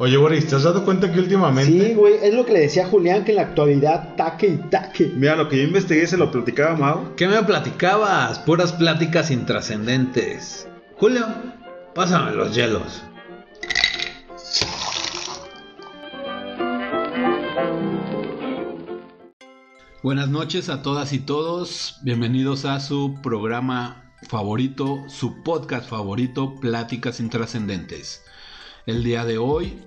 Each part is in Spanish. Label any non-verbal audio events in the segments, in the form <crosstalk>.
Oye, Boris, ¿te has dado cuenta que últimamente? Sí, güey, es lo que le decía a Julián, que en la actualidad taque y taque. Mira, lo que yo investigué se lo platicaba Mau. ¿Qué me platicabas? Puras pláticas intrascendentes. Julio, pásame los hielos. Buenas noches a todas y todos. Bienvenidos a su programa favorito, su podcast favorito, Pláticas Intrascendentes. El día de hoy,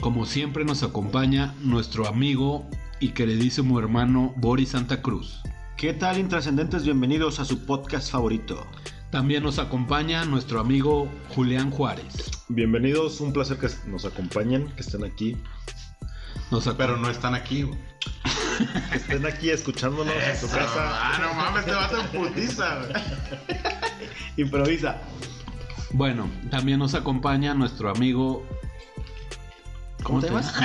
como siempre, nos acompaña nuestro amigo y queridísimo hermano Boris Santa Cruz. ¿Qué tal, intrascendentes? Bienvenidos a su podcast favorito. También nos acompaña nuestro amigo Julián Juárez. Bienvenidos, un placer que nos acompañen, que estén aquí. Nos ac- Pero no están aquí. Que estén aquí escuchándonos en su casa. Ah, no mames, te vas en putiza. Improvisa. Bueno, también nos acompaña nuestro amigo. ¿Cómo te llamas? <laughs>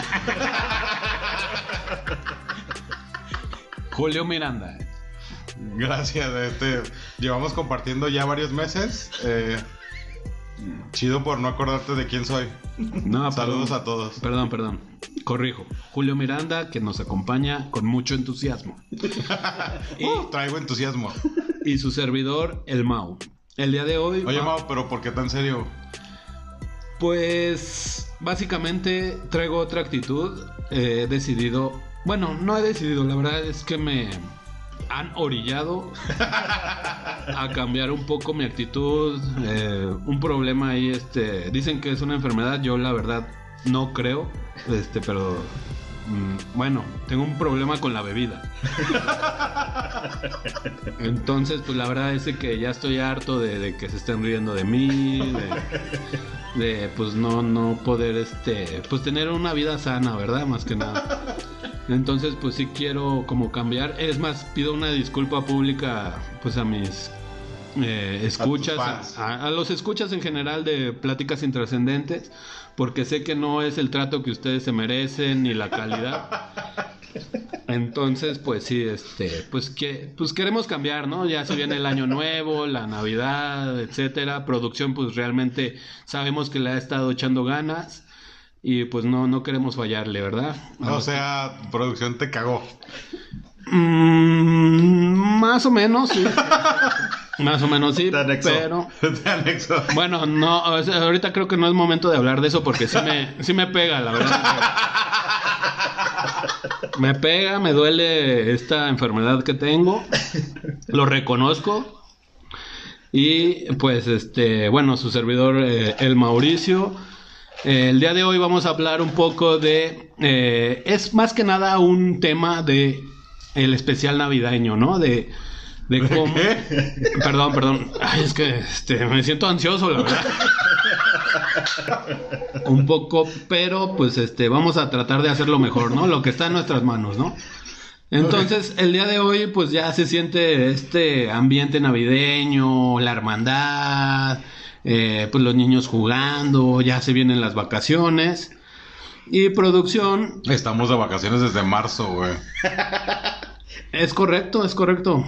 Julio Miranda. Gracias, este, llevamos compartiendo ya varios meses. eh, chido por no acordarte de quién soy. No, Saludos perdón. a todos. Perdón, perdón. Corrijo. Julio Miranda, que nos acompaña con mucho entusiasmo. <laughs> y, Uh, traigo entusiasmo. y su servidor, el Mau. El día de hoy. Oye, va- Mau, pero ¿por qué tan serio? Pues básicamente traigo otra actitud. Eh, he decidido, bueno, no he decidido, la verdad es que me han orillado a cambiar un poco mi actitud. Eh, un problema ahí, este, dicen que es una enfermedad, yo la verdad no creo, este, pero bueno, tengo un problema con la bebida. Entonces, pues la verdad es que ya estoy harto de, de que se estén riendo de mí, de, de, pues no no poder este pues tener una vida sana verdad más que nada. Entonces pues sí quiero como cambiar. Es más pido una disculpa pública pues a mis eh, escuchas a, a los escuchas en general de pláticas intrascendentes porque sé que no es el trato que ustedes se merecen ni la calidad <laughs> entonces, pues sí, este, pues que, pues queremos cambiar, ¿no? Ya se viene el año nuevo, la Navidad, etcétera. Producción, pues realmente sabemos que le ha estado echando ganas y pues no, no queremos fallarle, ¿verdad? A O sea, producción te cagó. Mm, más o menos, sí. <laughs> más o menos sí, pero <laughs> bueno, no, ahorita creo que no es momento de hablar de eso porque sí me, sí me pega, la verdad. <laughs> Me pega, me duele esta enfermedad que tengo. Lo reconozco. Y pues este, bueno, su servidor, eh, el Mauricio. Eh, el día de hoy vamos a hablar un poco de... eh, es más que nada un tema de el especial navideño, ¿no? De, de cómo... Perdón, perdón. Ay, es que este, me siento ansioso, la verdad. Un poco, pero pues este, vamos a tratar de hacerlo mejor, ¿no? Lo que está en nuestras manos, ¿no? Entonces, el día de hoy, pues ya se siente este ambiente navideño, la hermandad, eh, pues los niños jugando, ya se vienen las vacaciones. Y producción, Estamos de vacaciones desde marzo, güey. <laughs> es correcto, es correcto.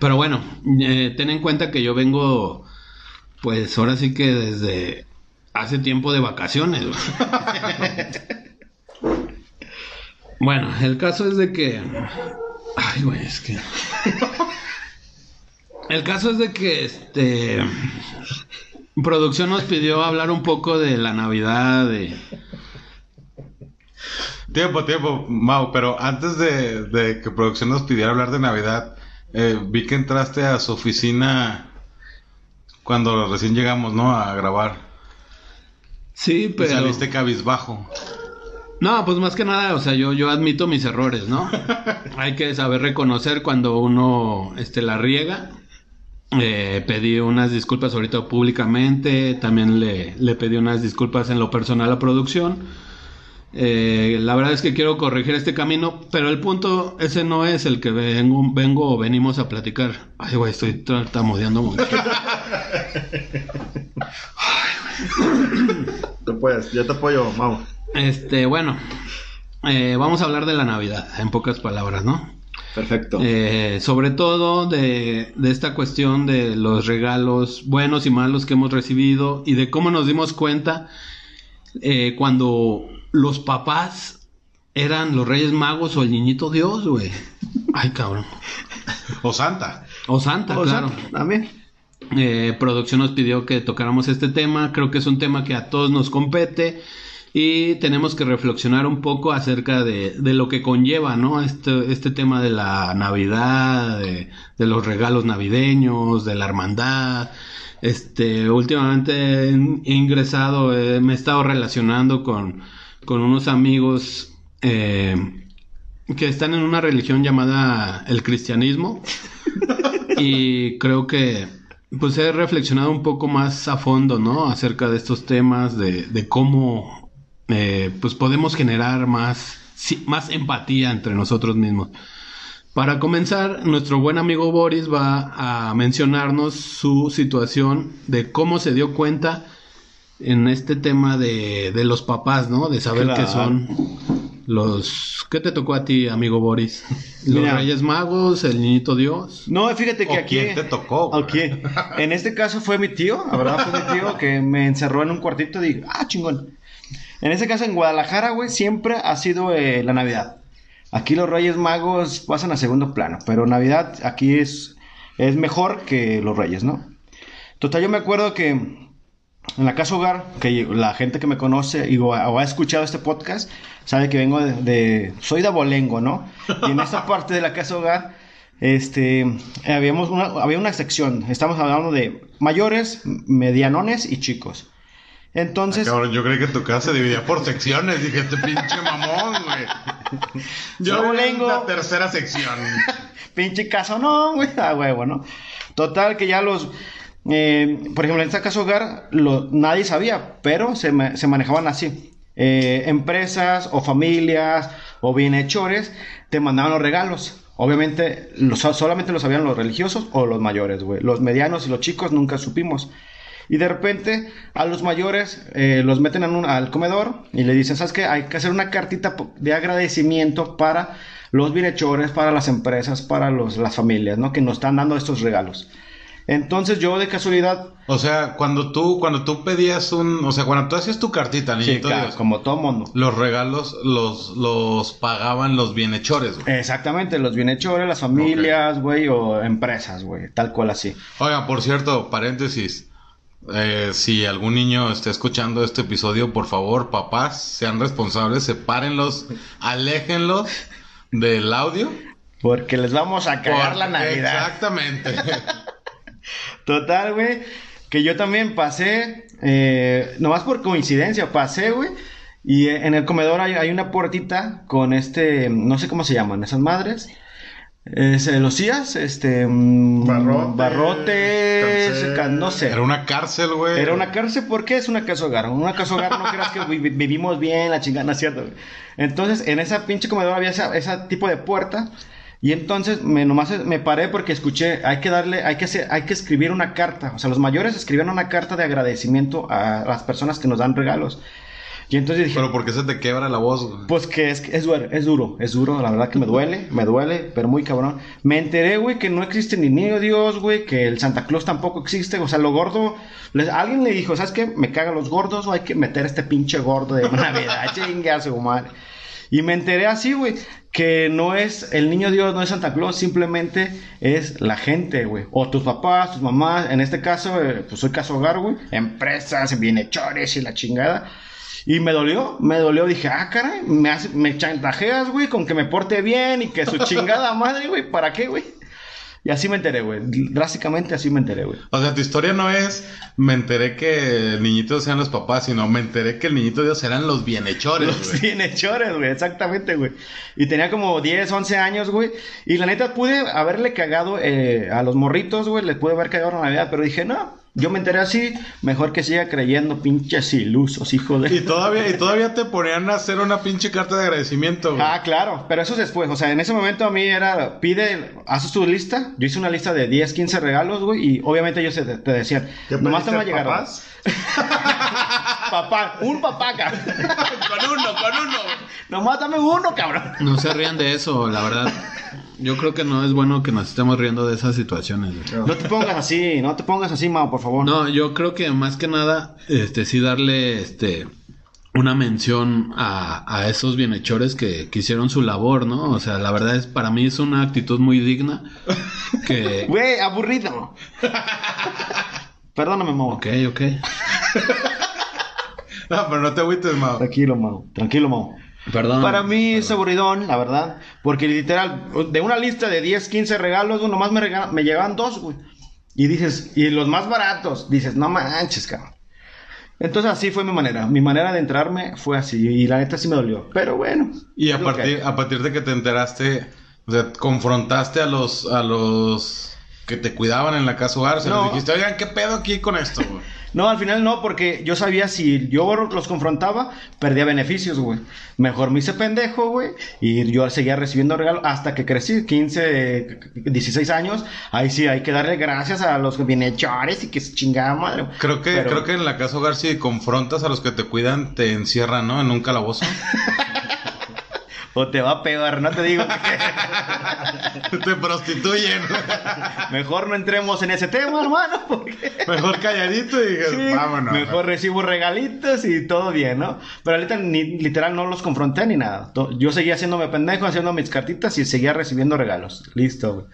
Pero bueno, eh, ten en cuenta que yo vengo, pues ahora sí que desde hace tiempo de vacaciones. güey. <laughs> bueno, el caso es de que... Ay, güey, es que... <laughs> El caso es de que este... Producción nos pidió hablar un poco de la Navidad, de... Tiempo, tiempo, Mau, pero antes de, de que producción nos pidiera hablar de Navidad, eh, vi que entraste a su oficina cuando recién llegamos, ¿no? A grabar. Sí, Y pero... saliste cabizbajo. No, pues más que nada, o sea, yo, yo admito mis errores, ¿no? <laughs> Hay que saber reconocer cuando uno este, la riega. Eh, pedí unas disculpas ahorita públicamente, también le, le pedí unas disculpas en lo personal a producción. Eh, la verdad es que quiero corregir este camino, pero el punto ese no es el que vengo, vengo o venimos a platicar. Ay, güey, estoy tartamudeando mucho. <laughs> Tú puedes, yo te apoyo, Mau. Este, bueno, eh, vamos a hablar de la Navidad, en pocas palabras, ¿no? Perfecto. Eh, sobre todo de, de esta cuestión de los regalos buenos y malos que hemos recibido y de cómo nos dimos cuenta eh, cuando los papás eran los Reyes Magos o el Niñito Dios, güey. Ay, cabrón. O Santa. O Santa, O claro. también. Eh, producción nos pidió que tocáramos este tema. Creo que es un tema que a todos nos compete. Y tenemos que reflexionar un poco acerca de, de lo que conlleva, ¿no? Este, este tema de la Navidad, de, de los regalos navideños, de la hermandad. Este, últimamente he ingresado, eh, me he estado relacionando con, con unos amigos eh, que están en una religión llamada el cristianismo. <laughs> y creo que pues he reflexionado un poco más a fondo, ¿no? Acerca de estos temas, de, de cómo eh, pues podemos generar más, sí, más empatía entre nosotros mismos. Para comenzar, nuestro buen amigo Boris va a mencionarnos su situación de cómo se dio cuenta en este tema de, de los papás, ¿no? De saber Claro. que son los... ¿Qué te tocó a ti, amigo Boris? ¿Los Mira. Reyes Magos? ¿El Niñito Dios? No, fíjate que ¿O aquí. quién te tocó? güey? Ok. En este caso fue mi tío, la verdad fue mi tío que me encerró en un cuartito y dije, ah, chingón. En este caso en Guadalajara, güey, siempre ha sido eh, la Navidad. Aquí los Reyes Magos pasan a segundo plano, pero Navidad aquí es, es mejor que los Reyes, ¿no? Total, yo me acuerdo que en la casa hogar, que la gente que me conoce y o, ha escuchado este podcast, sabe que vengo de, de- soy de Abolengo, ¿no? Y en esa parte de la casa hogar, este, habíamos una, había una sección, estamos hablando de mayores, medianones y chicos. Entonces, Cabrón, yo creí que tu casa se dividía por secciones. Dije, este pinche mamón, güey. Yo bolengo. la tercera sección. <laughs> pinche caso, no, güey, a huevo, ¿no? Total, que ya los, eh, por ejemplo, en esta casa hogar, lo- nadie sabía, pero se, ma- se manejaban así. Eh, empresas o familias o bienhechores te mandaban los regalos. Obviamente, solamente lo sabían los religiosos o los mayores, güey. Los medianos y los chicos nunca supimos. Y de repente a los mayores eh, los meten al comedor y le dicen, ¿sabes qué? Hay que hacer una cartita de agradecimiento para los bienhechores, para las empresas, para las familias, ¿no? Que nos están dando estos regalos. Entonces yo de casualidad, O sea, cuando tú, cuando tú pedías un, o sea, cuando tú hacías tu cartita, sí, niñito claro, Dios, como todo mundo. los regalos los, los pagaban los bienhechores, güey. Exactamente, los bienhechores, las familias, güey, o empresas, güey, tal cual así. Oigan, por cierto, paréntesis. eh, si algún niño está escuchando este episodio, por favor, papás, sean responsables, sepárenlos, aléjenlos del audio. Porque les vamos a cagar la Por- Navidad. Exactamente. <laughs> Total, güey. Que yo también pasé, eh, nomás por coincidencia, pasé, güey. Y eh, en el comedor hay, hay una puertita con este, no sé cómo se llaman, esas madres. Eh, celosías, este. mm, Barrotes, no sé. Era una cárcel, güey. Era una cárcel, ¿por qué es una casa hogar? Una casa hogar no creas que vi- vi- vivimos bien, la chingada, ¿no es cierto? Entonces, en esa pinche comedor había esa- ese tipo de puerta. Y entonces me nomás me paré porque escuché, hay que darle, hay que hacer, hay que escribir una carta. O sea, los mayores escribieron una carta de agradecimiento a las personas que nos dan regalos. Y entonces dije, Pero ¿por qué se te quiebra la voz, güey? pues que es, es, duro, es duro, es duro, la verdad que me duele, me duele, pero muy cabrón. Me enteré, güey, que no existe ni niño Dios, güey, que el Santa Claus tampoco existe, o sea, lo gordo, les- alguien le dijo, ¿sabes qué? Me cagan los gordos o hay que meter este pinche gordo de Navidad, <laughs> chingue a su madre. Y me enteré así, güey, que no es el niño Dios, no es Santa Claus, simplemente es la gente, güey. O tus papás, tus mamás, en este caso, eh, pues soy caso hogar, güey. Empresas, bienhechores y la chingada. Y me dolió, me dolió. Dije, ah, caray, me, hace- me chantajeas, güey, con que me porte bien y que su <laughs> chingada madre, güey, ¿para qué, güey? Y así me enteré, güey. Drásticamente así me enteré, güey. O sea, tu historia no es me enteré que el niñito Dios eran los papás, sino me enteré que el niñito Dios eran los bienhechores, Los bienhechores, güey, exactamente, güey. Y tenía como 10, 11 años, güey. Y la neta pude haberle cagado eh, a los morritos, güey. Les pude haber cagado la Navidad, pero dije, no, yo me enteré así. Mejor que siga creyendo, pinches ilusos, hijo de. Y todavía, y todavía te ponían a hacer una pinche carta de agradecimiento, güey. Ah, claro, pero eso es después, o sea, en ese momento a mí era, pide, haz tu lista, yo hice una lista de 10, 15 regalos, güey, y obviamente ellos te, te decían, ¿Qué nomás te pediste, va a llegar papás? <laughs> papá, un papá, cabrón, <laughs> con uno, con uno. nomás dame uno, cabrón. No se rían de eso, la verdad. <laughs> Yo creo que no es bueno que nos estemos riendo de esas situaciones. güey. No te pongas así, no te pongas así, Mao, por favor. No, yo creo que más que nada, este, sí darle, este, una mención a, a esos bienhechores que, que hicieron su labor, ¿no? O sea, la verdad es, para mí es una actitud muy digna. Que. <laughs> Güey, aburrido. Perdóname, Mau. Ok, ok. <laughs> No, pero no te agüites, Mau. Tranquilo, Mau. Tranquilo, Mau. Perdón. Para mí es aburridón, la verdad. Porque literal, de una lista de 10, 15 regalos, nomás me, rega- me llegaban dos, güey. Y dices, y los más baratos, dices, no manches, cabrón. Entonces así fue mi manera. Mi manera de entrarme fue así. Y la neta sí me dolió. Pero bueno. Y a partir, a partir de que te enteraste, o sea, confrontaste a los, a los que te cuidaban en la casa hogar, No. les dijiste, oigan, ¿qué pedo aquí con esto, güey? <laughs> No, al final no, porque yo sabía si yo los confrontaba, perdía beneficios, güey. Mejor me hice pendejo, güey. Y yo seguía recibiendo regalos hasta que crecí, 15, 16 años. Ahí sí, hay que darle gracias a los bienhechores y que se chingada madre. Creo que, Pero- creo que en la casa hogar si confrontas a los que te cuidan, te encierran, ¿no? En un calabozo. <laughs> O te va peor, no te digo. <laughs> te prostituyen. Mejor no entremos en ese tema, hermano, porque... Mejor calladito y Sí, vámonos. mejor recibo regalitos y todo bien, ¿no? Pero ahorita ni, literal no los confronté ni nada. Yo seguía haciéndome pendejo, haciendo mis cartitas y seguía recibiendo regalos. Listo, güey.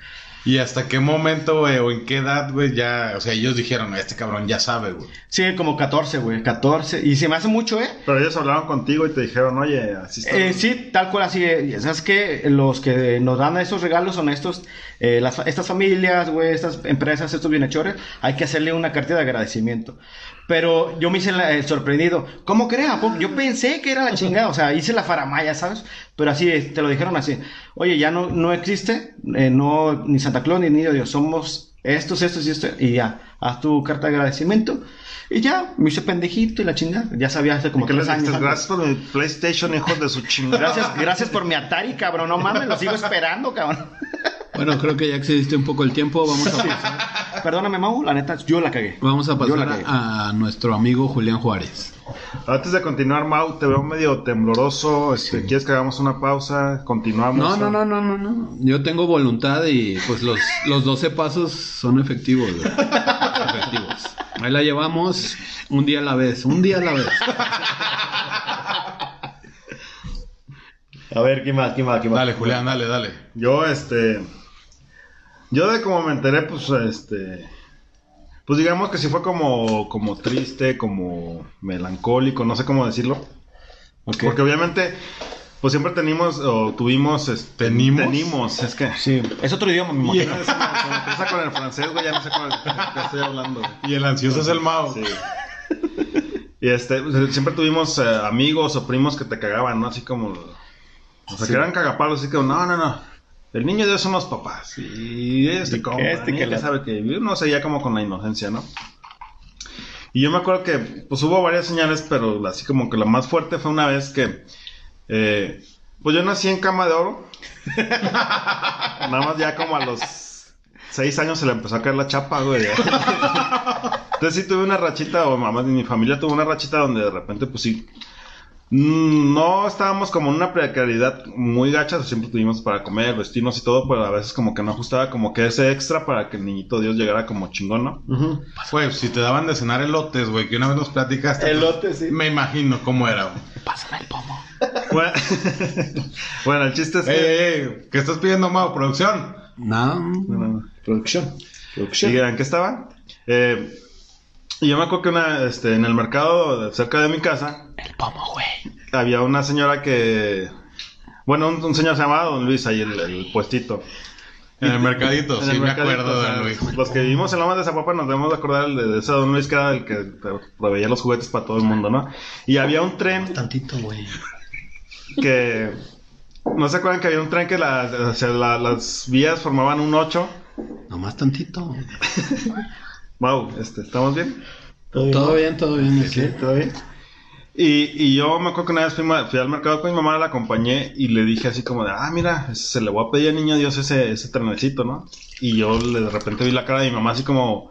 ¿Y hasta qué momento, güey, o en qué edad, güey, ya, o sea, ellos dijeron, este cabrón ya sabe, güey. Sí, como 14, güey, 14. Y se me hace mucho, ¿eh? Pero ellos hablaron contigo y te dijeron, oye, así está. Eh, sí, tal cual así. eh, ¿Sabes qué? Los que nos dan esos regalos son estos, eh, las, estas familias, güey, estas empresas, estos bienhechores. Hay que hacerle una carta de agradecimiento. Pero yo me hice la- el sorprendido. ¿Cómo crea? Po- Yo pensé que era la chingada. O sea, hice la faramaya, ¿sabes? Pero así, eh, te lo dijeron así. Oye, ya no, no existe, eh, no, ni Santa Claus ni Niño Dios. Somos estos, estos y estos. Y ya, haz tu carta de agradecimiento. Y ya, me hice pendejito y la chingada. Ya sabía hace como ¿Qué les tres años. Gracias por mi PlayStation, hijos de su chingada. Gracias, gracias por mi Atari, cabrón. No mames, lo sigo esperando, cabrón. Bueno, creo que ya excediste un poco el tiempo. Vamos a <laughs> pasar, Perdóname, Mau, la neta, yo la cagué. vamos a pasar a, nuestro amigo Julián Juárez. Antes de continuar, Mau, te veo medio tembloroso. Este, ¿Quieres que hagamos una pausa? Continuamos. No, no, no, no, no, no. Yo tengo voluntad y pues los, los 12 pasos son efectivos. güey. efectivos. Ahí la llevamos un día a la vez, un día a la vez. A ver, ¿quién más? ¿Quién más? ¿Quién más? Dale, Julián, dale, dale. Yo, este. Yo de como me enteré, pues, este. Pues digamos que sí fue como, como triste, como melancólico, no sé cómo decirlo. Ok. Porque obviamente, pues siempre tenemos, o tuvimos, este, ¿Tenimos? tenimos, es que. Sí, es otro idioma, mi Ya imagino. no me empieza con el francés, güey, ya no sé con el qué estoy hablando. güey. Y el ansioso es el Mao. Sí. Y este, pues, siempre tuvimos eh, amigos o primos que te cagaban, ¿no? Así como. O sea, que eran cagapalos, así como, no, no, no. El niño de Dios son los papás. Y este, como, este, que la- sabe que uno seguía como con la inocencia, ¿no? Y yo me acuerdo que, pues hubo varias señales, pero así como que la más fuerte fue una vez que, eh, pues yo nací en cama de oro. <laughs> Nada más ya como a los seis años se le empezó a caer la chapa, güey. <laughs> Entonces sí tuve una rachita, o mamá de mi familia tuvo una rachita donde de repente, pues sí. Mm, No estábamos como en una precariedad muy gacha, siempre tuvimos para comer, vestirnos y todo, pero a veces como que no ajustaba como que ese extra para que el niñito Dios llegara como chingón, ¿no? Si te daban de cenar elotes, güey, que una vez nos platicaste. pues, Elotes, sí. Me imagino cómo era, güey. Pásame el pomo. Bueno, <laughs> bueno, el chiste es Ey, que... ey, ey, ¿qué estás pidiendo, Mao? ¿Producción? No. No, no, no. Producción. Producción. ¿Y en qué estaba? Eh, y yo me acuerdo que una, este, en el mercado cerca de mi casa El pomo, güey. había una señora que... Bueno, un, un señor se llamaba Don Luis, ahí el, el puestito. En el mercadito, En sí, el me mercadito, acuerdo o de sea, Luis. Los que vivimos en Lomas de Zapopan nos debemos de acordar de, de ese Don Luis que era el que proveía los juguetes para todo el mundo, ¿no? Y había un tren Tantito, güey. que... ¿No se acuerdan que había un tren que la- o sea, la- las vías formaban un 8? Nomás tantito. <laughs> Wow, este, ¿estamos bien? Todo bien, todo bien. Sí, ¿todo bien? Y, y yo me acuerdo que una vez fui, al mercado con mi mamá, la acompañé y le dije así como de, ah, mira, se le voy a pedir al niño Dios ese, ese trenecito, ¿no? Y yo le- de repente vi la cara de mi mamá así como,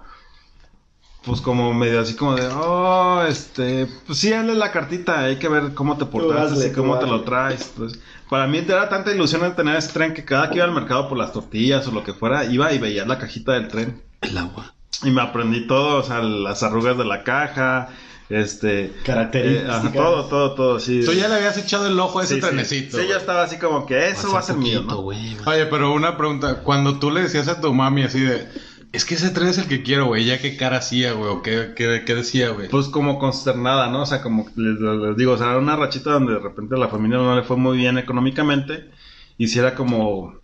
pues como medio así como de, oh, este, pues sí, hazle la cartita, hay que ver cómo te portaste hazle, y cómo te lo traes. Pues, para mí era tanta ilusión el tener ese tren que cada que iba al mercado por las tortillas o lo que fuera, iba y veía la cajita del tren. El agua. Y me aprendí todo, o sea, las arrugas de la caja, Este. Características. eh, todo, todo, todo, sí. Tú ya le habías echado el ojo a ese Sí, sí. trenecito. Sí, yo güey. estaba así como que eso va a ser mío, poquito, ¿no? güey. Oye, pero una pregunta. Cuando tú le decías a tu mami así de... Es que ese tren es el que quiero, güey. ¿Ya qué cara hacía, güey? ¿O qué, qué, qué decía, güey? Pues como consternada, ¿no? O sea, como les, les digo, o sea, era una rachita donde de repente a la familia no le fue muy bien económicamente. Y si era como,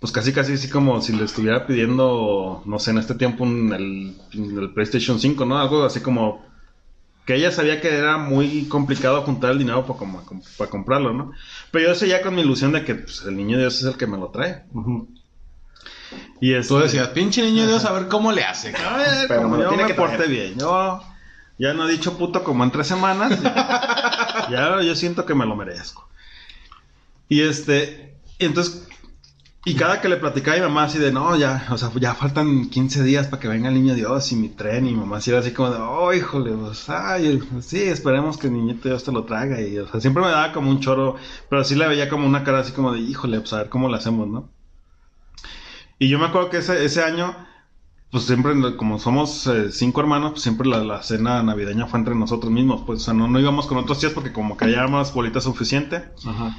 pues casi casi así como si le estuviera pidiendo, no sé, en este tiempo un- el, el PlayStation 5, ¿no? Algo así como que ella sabía que era muy complicado juntar el dinero para, como- para comprarlo, ¿no? Pero yo seguía con mi ilusión de que pues, el niño Dios es el que me lo trae. Y este, Tú decías, pinche niño Dios, a ver cómo le hace. cabrón". a <laughs> ver, Pero como me lo yo tiene me que traer. porté bien. Yo ya no he dicho puto como en tres semanas. Ya, <laughs> ya yo siento que me lo merezco. Y este, entonces, y cada que le platicaba a mamá así de, no, ya, o sea, ya faltan 15 días para que venga el niño Dios y mi tren. Y mamá así era así como de, oh, híjole, pues, ay, sí, esperemos que el niñito Dios te lo traga. Y, o sea, siempre me daba como un choro, pero sí le veía como una cara así como de, híjole, pues a ver cómo lo hacemos, ¿no? Y yo me acuerdo que ese, ese año, pues siempre, como somos eh, cinco hermanos, pues siempre la, la cena navideña fue entre nosotros mismos. Pues, o sea, no, no íbamos con otros tíos porque como que ya más bolita suficiente. Ajá.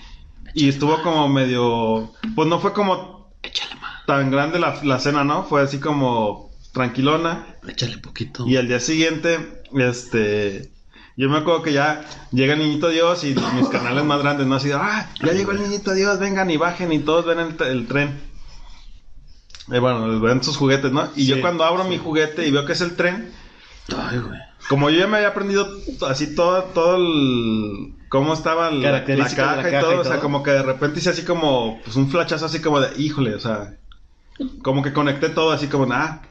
Y estuvo como medio, pues no fue como Échale más, tan grande la, la cena, ¿no? Fue así como tranquilona. échale poquito. Y al día siguiente, este, yo me acuerdo que ya llega el niñito Dios y mis canales más grandes, ¿no? Así, de, ah, ya llegó el niñito Dios, vengan y bajen y todos ven el, el tren. Eh, bueno, ven sus juguetes, ¿no? Y Sí, yo cuando abro mi juguete y veo que es el tren, Ay, güey. como yo ya me había aprendido así todo, todo el... cómo estaba la, la caja, y todo, y o sea, como que de repente hice así como, pues un flashazo así como de, híjole, o sea, como que conecté todo así como, ah,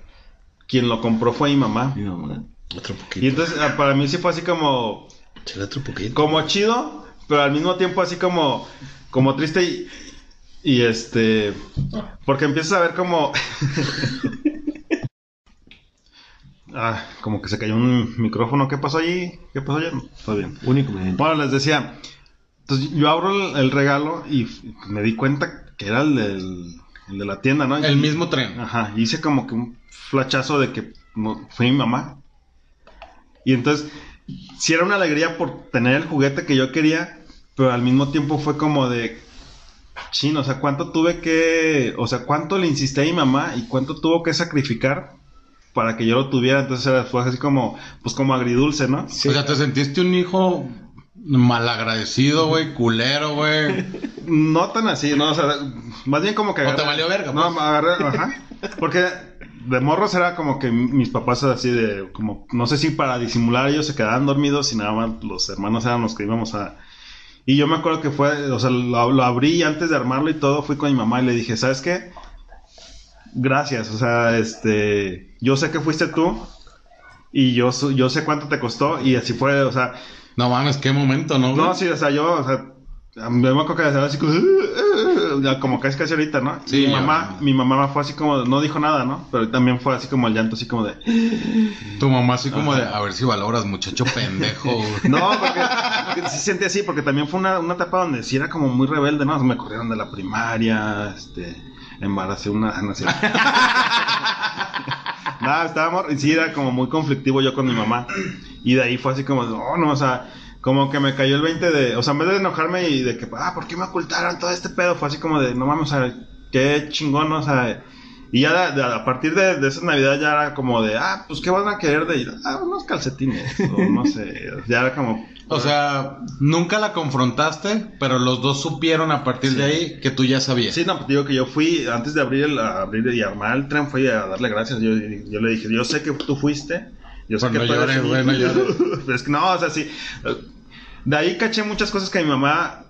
quien lo compró fue mi mamá. Mi mamá. Otro Y poquito. entonces ah, para mí sí fue así como, Échale otro poquito. como chido, pero al mismo tiempo así como, como triste y, y este, porque empiezas a ver como, <laughs> ah, como que se cayó un micrófono, ¿qué pasó allí? ¿Qué pasó allí? Todo bien. Únicamente. Bueno, les decía, entonces yo abro el, el regalo y me di cuenta que era el, del, el de la tienda, ¿no? El Y- mismo tren. Ajá, hice como que un flachazo de que no- fue mi mamá. Y entonces, sí era una alegría por tener el juguete que yo quería, pero al mismo tiempo fue como de, chin, o sea, cuánto tuve que, o sea, cuánto le insistí a mi mamá y cuánto tuvo que sacrificar para que yo lo tuviera. Entonces era, fue así como, pues como agridulce, ¿no? Sí. O sea, te sentiste un hijo malagradecido, güey, culero, güey. <laughs> No tan así, no, o sea, más bien como que... ¿O te valió verga, No, pues? agarré, ajá. <laughs> Porque de morros era como que mis papás así de, como, no sé si para disimular ellos se quedaban dormidos y nada más los hermanos eran los que íbamos a... Y yo me acuerdo que fue, o sea, lo, lo abrí y antes de armarlo y todo, fui con mi mamá y le dije, ¿sabes qué? Gracias, o sea, este, yo sé que fuiste tú y yo, yo sé cuánto te costó y así fue, o sea, No mames, qué momento, ¿no? güey? no, sí, o sea, yo, o sea, me acuerdo que así como, ya como casi casi ahorita, ¿no? Sí, mi mamá, mi mamá fue así como, no dijo nada, ¿no? Pero también fue así como el llanto, así como de, Tu mamá así como de, a ver si valoras, muchacho pendejo. güey". <laughs> no, porque, porque sí sentí así, porque también fue una, una etapa donde sí era como muy rebelde, ¿no? Me corrieron de la primaria, este, embaracé una, no sé. Nada, estábamos, y sí era como muy conflictivo yo con mi mamá. Y de ahí fue así como, no, no, o sea, como que me cayó el 20 de, o sea, en vez de enojarme y de que, ah, ¿por qué me ocultaron todo este pedo? Fue así como de, no mames, o sea, qué chingón, ¿no? o sea, y ya de- de- a partir de, de esa Navidad ya era como de, ah, pues qué van a querer de ir, ah, unos calcetines, o no sé, ya era como, O sea, nunca la confrontaste, pero los dos supieron a partir de ahí que tú ya sabías. Sí, no, pues digo que yo fui, antes de abrir, el, abrir y armar el tren, fui a darle gracias. Yo, yo le dije, yo sé que tú fuiste. Yo sé Pues que tú eres llores, mi- güey, no llores. Pero <laughs> es que no, o sea, sí. De ahí caché muchas cosas que mi mamá,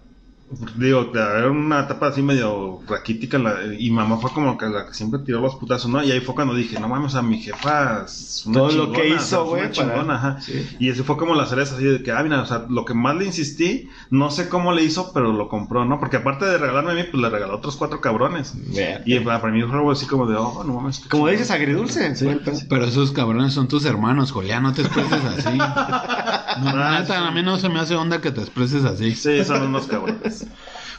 digo, era una etapa así medio raquítica. la- y mamá fue como que la que siempre tiró los putazos, ¿no? Y ahí fue cuando dije, no mames, a mi jefa es una Todo lo que hizo, o sea, güey, para-. Sí. Y ese fue como la cereza así de que, ah, mira, o sea, lo que más le insistí, no sé cómo le hizo, pero lo compró, ¿no? Porque aparte de regalarme a mí, pues le regaló a otros cuatro cabrones. Y para, para mí fue algo así como de, oh, no mames. Como dices, agridulce. Sí. Pero esos cabrones son tus hermanos, Julián, no te expreses así. <laughs> No, Ah, sí. a mí no se me hace onda que te expreses así. Sí, son unos cabrones.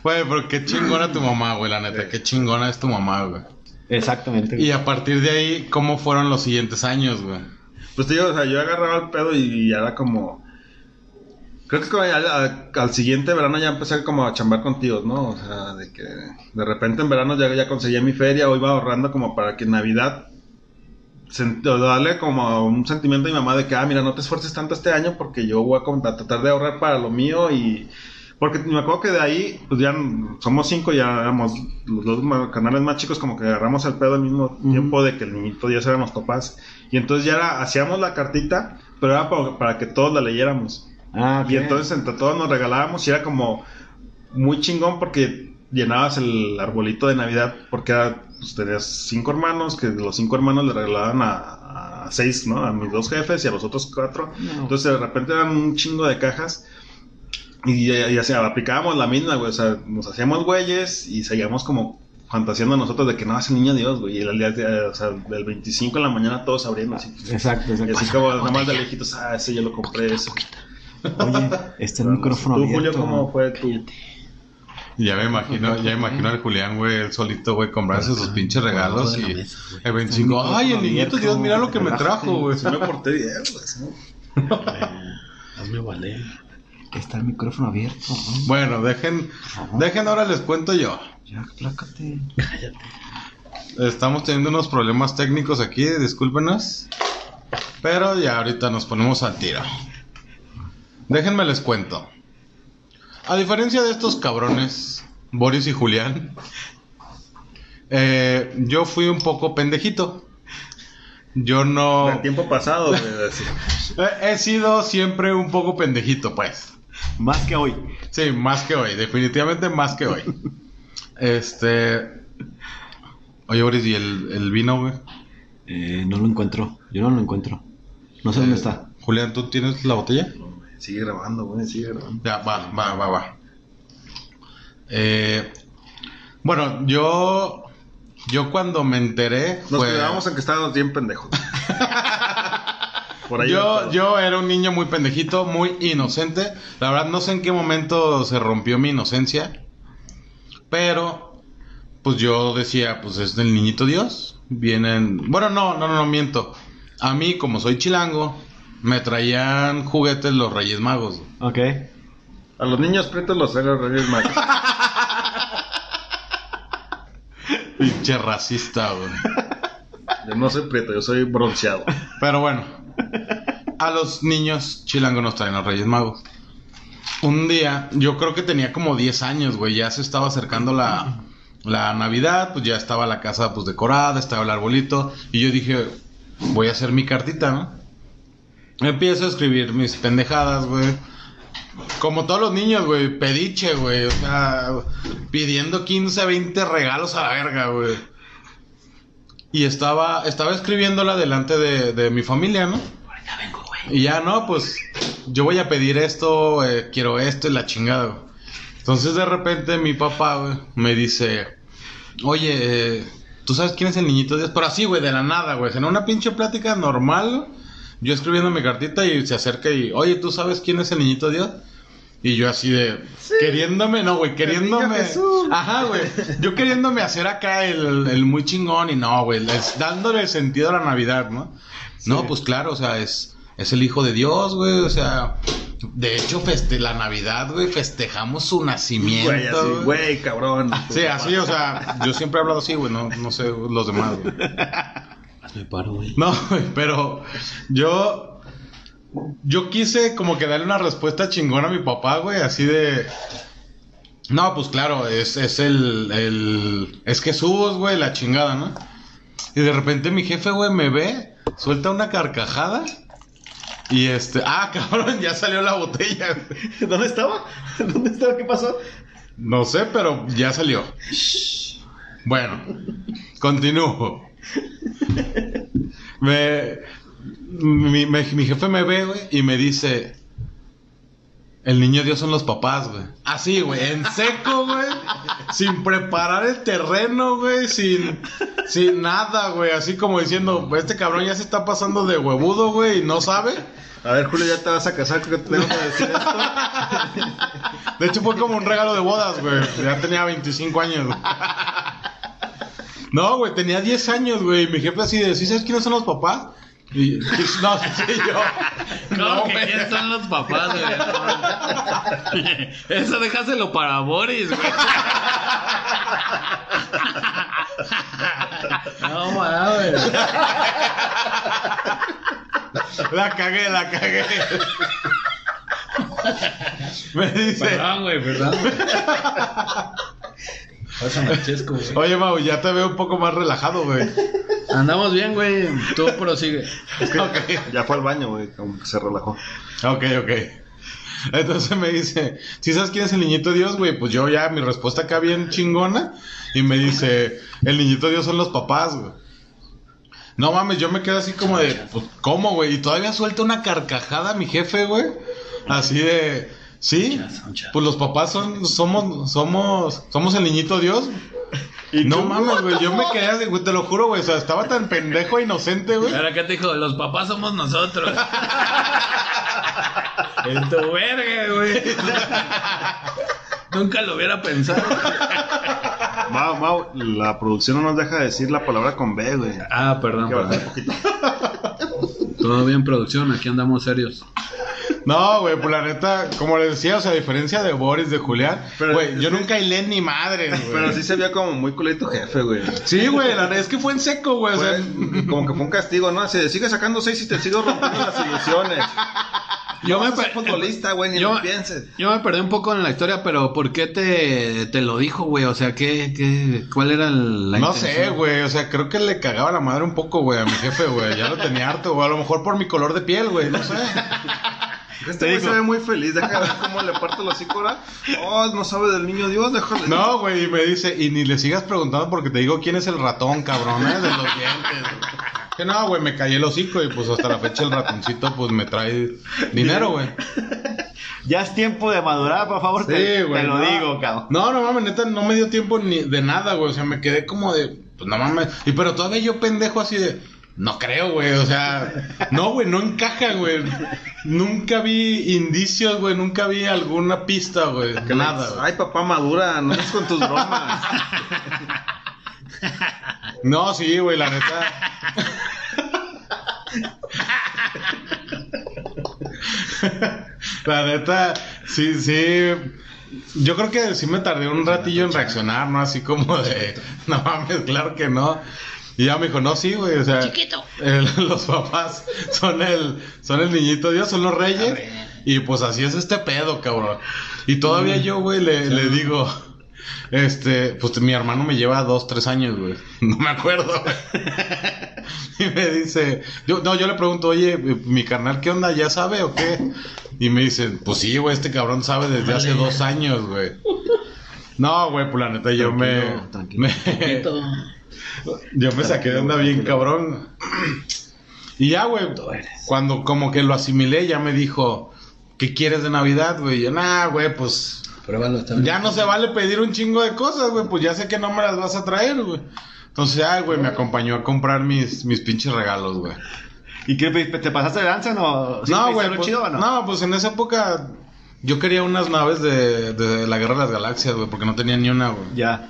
Güey, pero qué chingona tu mamá, güey, la neta. Qué chingona es tu mamá, güey. Exactamente. Y a partir de ahí, ¿cómo fueron los siguientes años, güey? Pues te digo, o sea, yo agarraba el pedo y ya era como. Creo que como al, al- al siguiente verano ya empecé como a chambar con tíos, ¿no? O sea, de que de repente en verano ya, ya conseguía mi feria o iba ahorrando como para que en Navidad darle como un sentimiento a mi mamá de que, ah, mira, no te esfuerces tanto este año porque yo voy a tratar de ahorrar para lo mío y... Porque me acuerdo que de ahí, pues ya somos cinco, ya éramos los dos canales más chicos, como que agarramos el pedo al mismo tiempo de que el niñito Dios éramos papás. Y entonces ya era- hacíamos la cartita, pero era para, para que todos la leyéramos. Ah. Y entonces entre todos nos regalábamos y era como muy chingón porque llenabas el arbolito de Navidad porque era, pues, tenías cinco hermanos que los cinco hermanos le regalaban a, a seis, ¿no? A mis dos jefes y a los otros cuatro. No. Entonces de repente eran un chingo de cajas y, y así aplicábamos la misma, güey. O sea, nos hacíamos güeyes y seguíamos como fantaseando nosotros de que no, es el niño Dios, güey. Y el día, o sea, del 25 en la mañana todos abriendo así. Exacto, Y exacto. así como nomás de lejitos, ah, ese yo lo compré, ese. <laughs> Oye, está el micrófono ¿Tú, abierto. Julio, cómo fue tu...? Ya me imagino, ya me imagino al Julián, güey, él solito, güey, comprarse sus pinches regalos y el 25, ay, el niñito Dios, mira lo que me trajo, güey. Sí me porté bien, güey. sí. <laughs> Hazme valer. Está el micrófono abierto. ¿no? Bueno, dejen, dejen ahora les cuento yo. Ya, plácate. Estamos teniendo unos problemas técnicos aquí, discúlpenos. Pero ya ahorita nos ponemos al tiro. Déjenme les cuento. A diferencia de estos cabrones, Boris y Julián, eh, yo fui un poco pendejito. Yo no... El tiempo pasado, <laughs> he sido siempre un poco pendejito, pues. Más que hoy. Sí, más que hoy, definitivamente más que hoy. Este... Oye, Boris, ¿y el, el vino, güey? Eh, no lo encuentro. Yo no lo encuentro. No sé dónde está. Julián, ¿tú tienes la botella? Sigue grabando, güey, sigue grabando. Ya, va, va, va, va. Eh, bueno, yo. Yo cuando me enteré. Nos fue- quedábamos en que estábamos bien pendejos. <laughs> Por ahí. yo, yo era un niño muy pendejito, muy inocente. La verdad, no sé en qué momento se rompió mi inocencia. Pero, pues yo decía, pues es del niñito Dios. Vienen. Bueno, no, no, no, no miento. A mí, como soy chilango, me traían juguetes los Reyes Magos. Ok. A los niños pretos los hago Reyes Magos. <laughs> <laughs> Pinche racista, güey. Yo no soy preto, yo soy bronceado. Pero bueno, <laughs> a los niños chilangos nos traen los Reyes Magos. Un día, yo creo que tenía como 10 años, güey, ya se estaba acercando la, la Navidad, pues ya estaba la casa pues decorada, estaba el arbolito, y yo dije, voy a hacer mi cartita, ¿no? Empiezo a escribir mis pendejadas, güey. Como todos los niños, güey, pediche, güey, o sea, pidiendo 15, 20 regalos a la verga, güey. Y estaba, estaba escribiéndola delante de, de mi familia, ¿no? Y ya, no, pues yo voy a pedir esto, eh, quiero esto y la chingada. güey. Entonces de repente mi papá, güey, me dice, oye, eh, ¿tú sabes quién es el niñito Dios? Pero así, güey, de la nada, güey, en una pinche plática normal, güey, yo escribiendo mi cartita y se acerca y, oye, ¿tú sabes quién es el niñito Dios? Y yo así de, queriéndome, no, güey, queriéndome. Ajá, güey. Yo queriéndome hacer acá el, el muy chingón y no, güey, es dándole sentido a la Navidad, ¿no? No, pues claro, o sea, es, es el hijo de Dios, güey, o sea, de hecho, feste la Navidad, güey, festejamos su nacimiento. Güey, así, güey. cabrón. Sí, así, o sea, yo siempre he hablado así, güey, no, no sé los demás, güey. Me paro, güey. No, güey, pero yo. Yo quise como que darle una respuesta chingona a mi papá, güey, así de. No, pues claro, es, es el, el. Es Jesús, güey, la chingada, ¿no? Y de repente mi jefe, güey, me ve, suelta una carcajada. Y este. <laughs> Ah, cabrón, ya salió la botella. güey. ¿Dónde estaba? ¿Dónde estaba? ¿Qué pasó? No sé, pero ya salió. Bueno, continúo. Me, mi, me- mi jefe me ve, güey, y me dice: El niño Dios son los papás, güey. Así, güey, en seco, güey. sin preparar el terreno, güey. Sin, sin nada, güey. Así como diciendo: Este cabrón ya se está pasando de huevudo, güey, y no sabe. A ver, Julio, ya te vas a casar, creo que te tengo que decir esto. De hecho, fue como un regalo de bodas, güey. Ya tenía 25 años. güey. No, güey, tenía 10 años, güey. Y Mi jefe así de, ¿sí sabes quiénes son los papás? Y, no, sí, yo. <laughs> ¿Cómo No, que güey. quién son los papás, güey? Eso déjaselo para Boris, güey. No mames. La cagué, la cagué. Me dice, Perdón, güey, perdón. güey. Pásame, Chesco, güey. oye, Mau, ya te veo un poco más relajado, güey. Andamos bien, güey. Tú prosigue. Ok. Ya fue al baño, güey, como que se relajó. Ok, ok. Entonces me dice, ¿si sabes quién es el niñito Dios, güey? Pues yo ya, mi respuesta acá bien chingona. Y me dice, el niñito Dios son los papás, güey. No mames, yo me quedo así como de, pues, ¿cómo, güey? Y todavía suelta una carcajada mi jefe, güey. Así de, ¿sí? Pues los papás son, <laughs> somos, somos, somos el niñito Dios. Y no mames, güey, yo me quedé así, güey, te lo juro, güey, o sea, estaba tan pendejo e inocente, güey. Ahora, ¿qué te dijo? Los papás somos nosotros. <laughs> En tu verga, güey. <laughs> Nunca lo hubiera pensado. Mau, Mau, la producción no nos deja decir la palabra con B, güey. Ah, perdón, perdón. Todo bien, producción. Aquí andamos serios. <laughs> No, güey, pues la neta, como les decía, o sea, a diferencia de Boris, de Julián, Pero güey, yo nunca hilé ni madre, <laughs> güey. Pero sí se veía como muy culito jefe, güey. Sí, güey, la neta es que fue en seco, güey, o sea, como que fue un castigo, ¿no? Se sigue sacando seis y te sigo rompiendo las ilusiones. Yo no me vas a ser pe- futbolista, güey, ni yo- lo pienses. Yo me perdí un poco en la historia, pero ¿por qué te, te lo dijo, güey? O sea, ¿qué, qué, ¿cuál era la no intención? sé, güey, o sea, creo que le cagaba la madre un poco, güey, a mi jefe, güey, ya lo tenía harto, güey, a lo mejor por mi color de piel, güey, no sé. Este güey se ve muy feliz, deja ver <laughs> cómo le parte los ahora. Oh, no sabe del niño Dios, déjale. No, güey, y me dice, y ni le sigas preguntando porque te digo quién es el ratón, cabrón, ¿eh? De los dientes. güey. Que no, güey, me callé el hocico y pues hasta la fecha el ratoncito pues me trae dinero, güey. <laughs> Ya es tiempo de madurar, por favor. te, te lo no. digo, cabrón. No, no mames, neta, no me dio tiempo ni de nada, güey. O sea, me quedé como de, pues no mames. Y pero todavía yo pendejo así de, no creo, güey. O sea, no, güey, no encaja, güey. Nunca vi indicios, güey. Nunca vi alguna pista, güey. Nada, güey. Ay, papá, madura, no es con tus bromas. No, sí, güey, la neta. la neta, sí, sí. Yo creo que sí me tardé un ratillo en reaccionar, ¿no? Así como de, no mames, claro que no. Y ya me dijo, no, sí, güey, o sea, el- <laughs> los papás son el, son el niñito Dios, son los reyes. Y pues así es este pedo, cabrón. Y todavía yo, güey, le, le digo, este, pues mi hermano me lleva dos, tres años, güey. <laughs> No me acuerdo, güey. <laughs> Y me dice, yo, no, yo le pregunto, oye, mi carnal, ¿qué onda? ¿Ya sabe o qué? Y me dice, pues sí, güey, este cabrón sabe desde hace dos años, güey. No, güey, pues la neta, yo me, me- yo me saqué de onda bien cabrón. Y ya, güey, cuando como que lo asimilé, ya me dijo, ¿qué quieres de Navidad, güey? Y yo, nah, güey, pues Pruébalo, ya no se vale pedir un chingo de cosas, güey, pues ya sé que no me las vas a traer, güey. Entonces, ay, güey, me acompañó a comprar mis, mis pinches regalos, güey. ¿Y qué? ¿Te pasaste de lanza no? ¿Sí no, güey, pues, chido o no? no, pues en esa época yo quería unas naves de, de la Guerra de las Galaxias, güey, porque no tenía ni una, güey. Ya.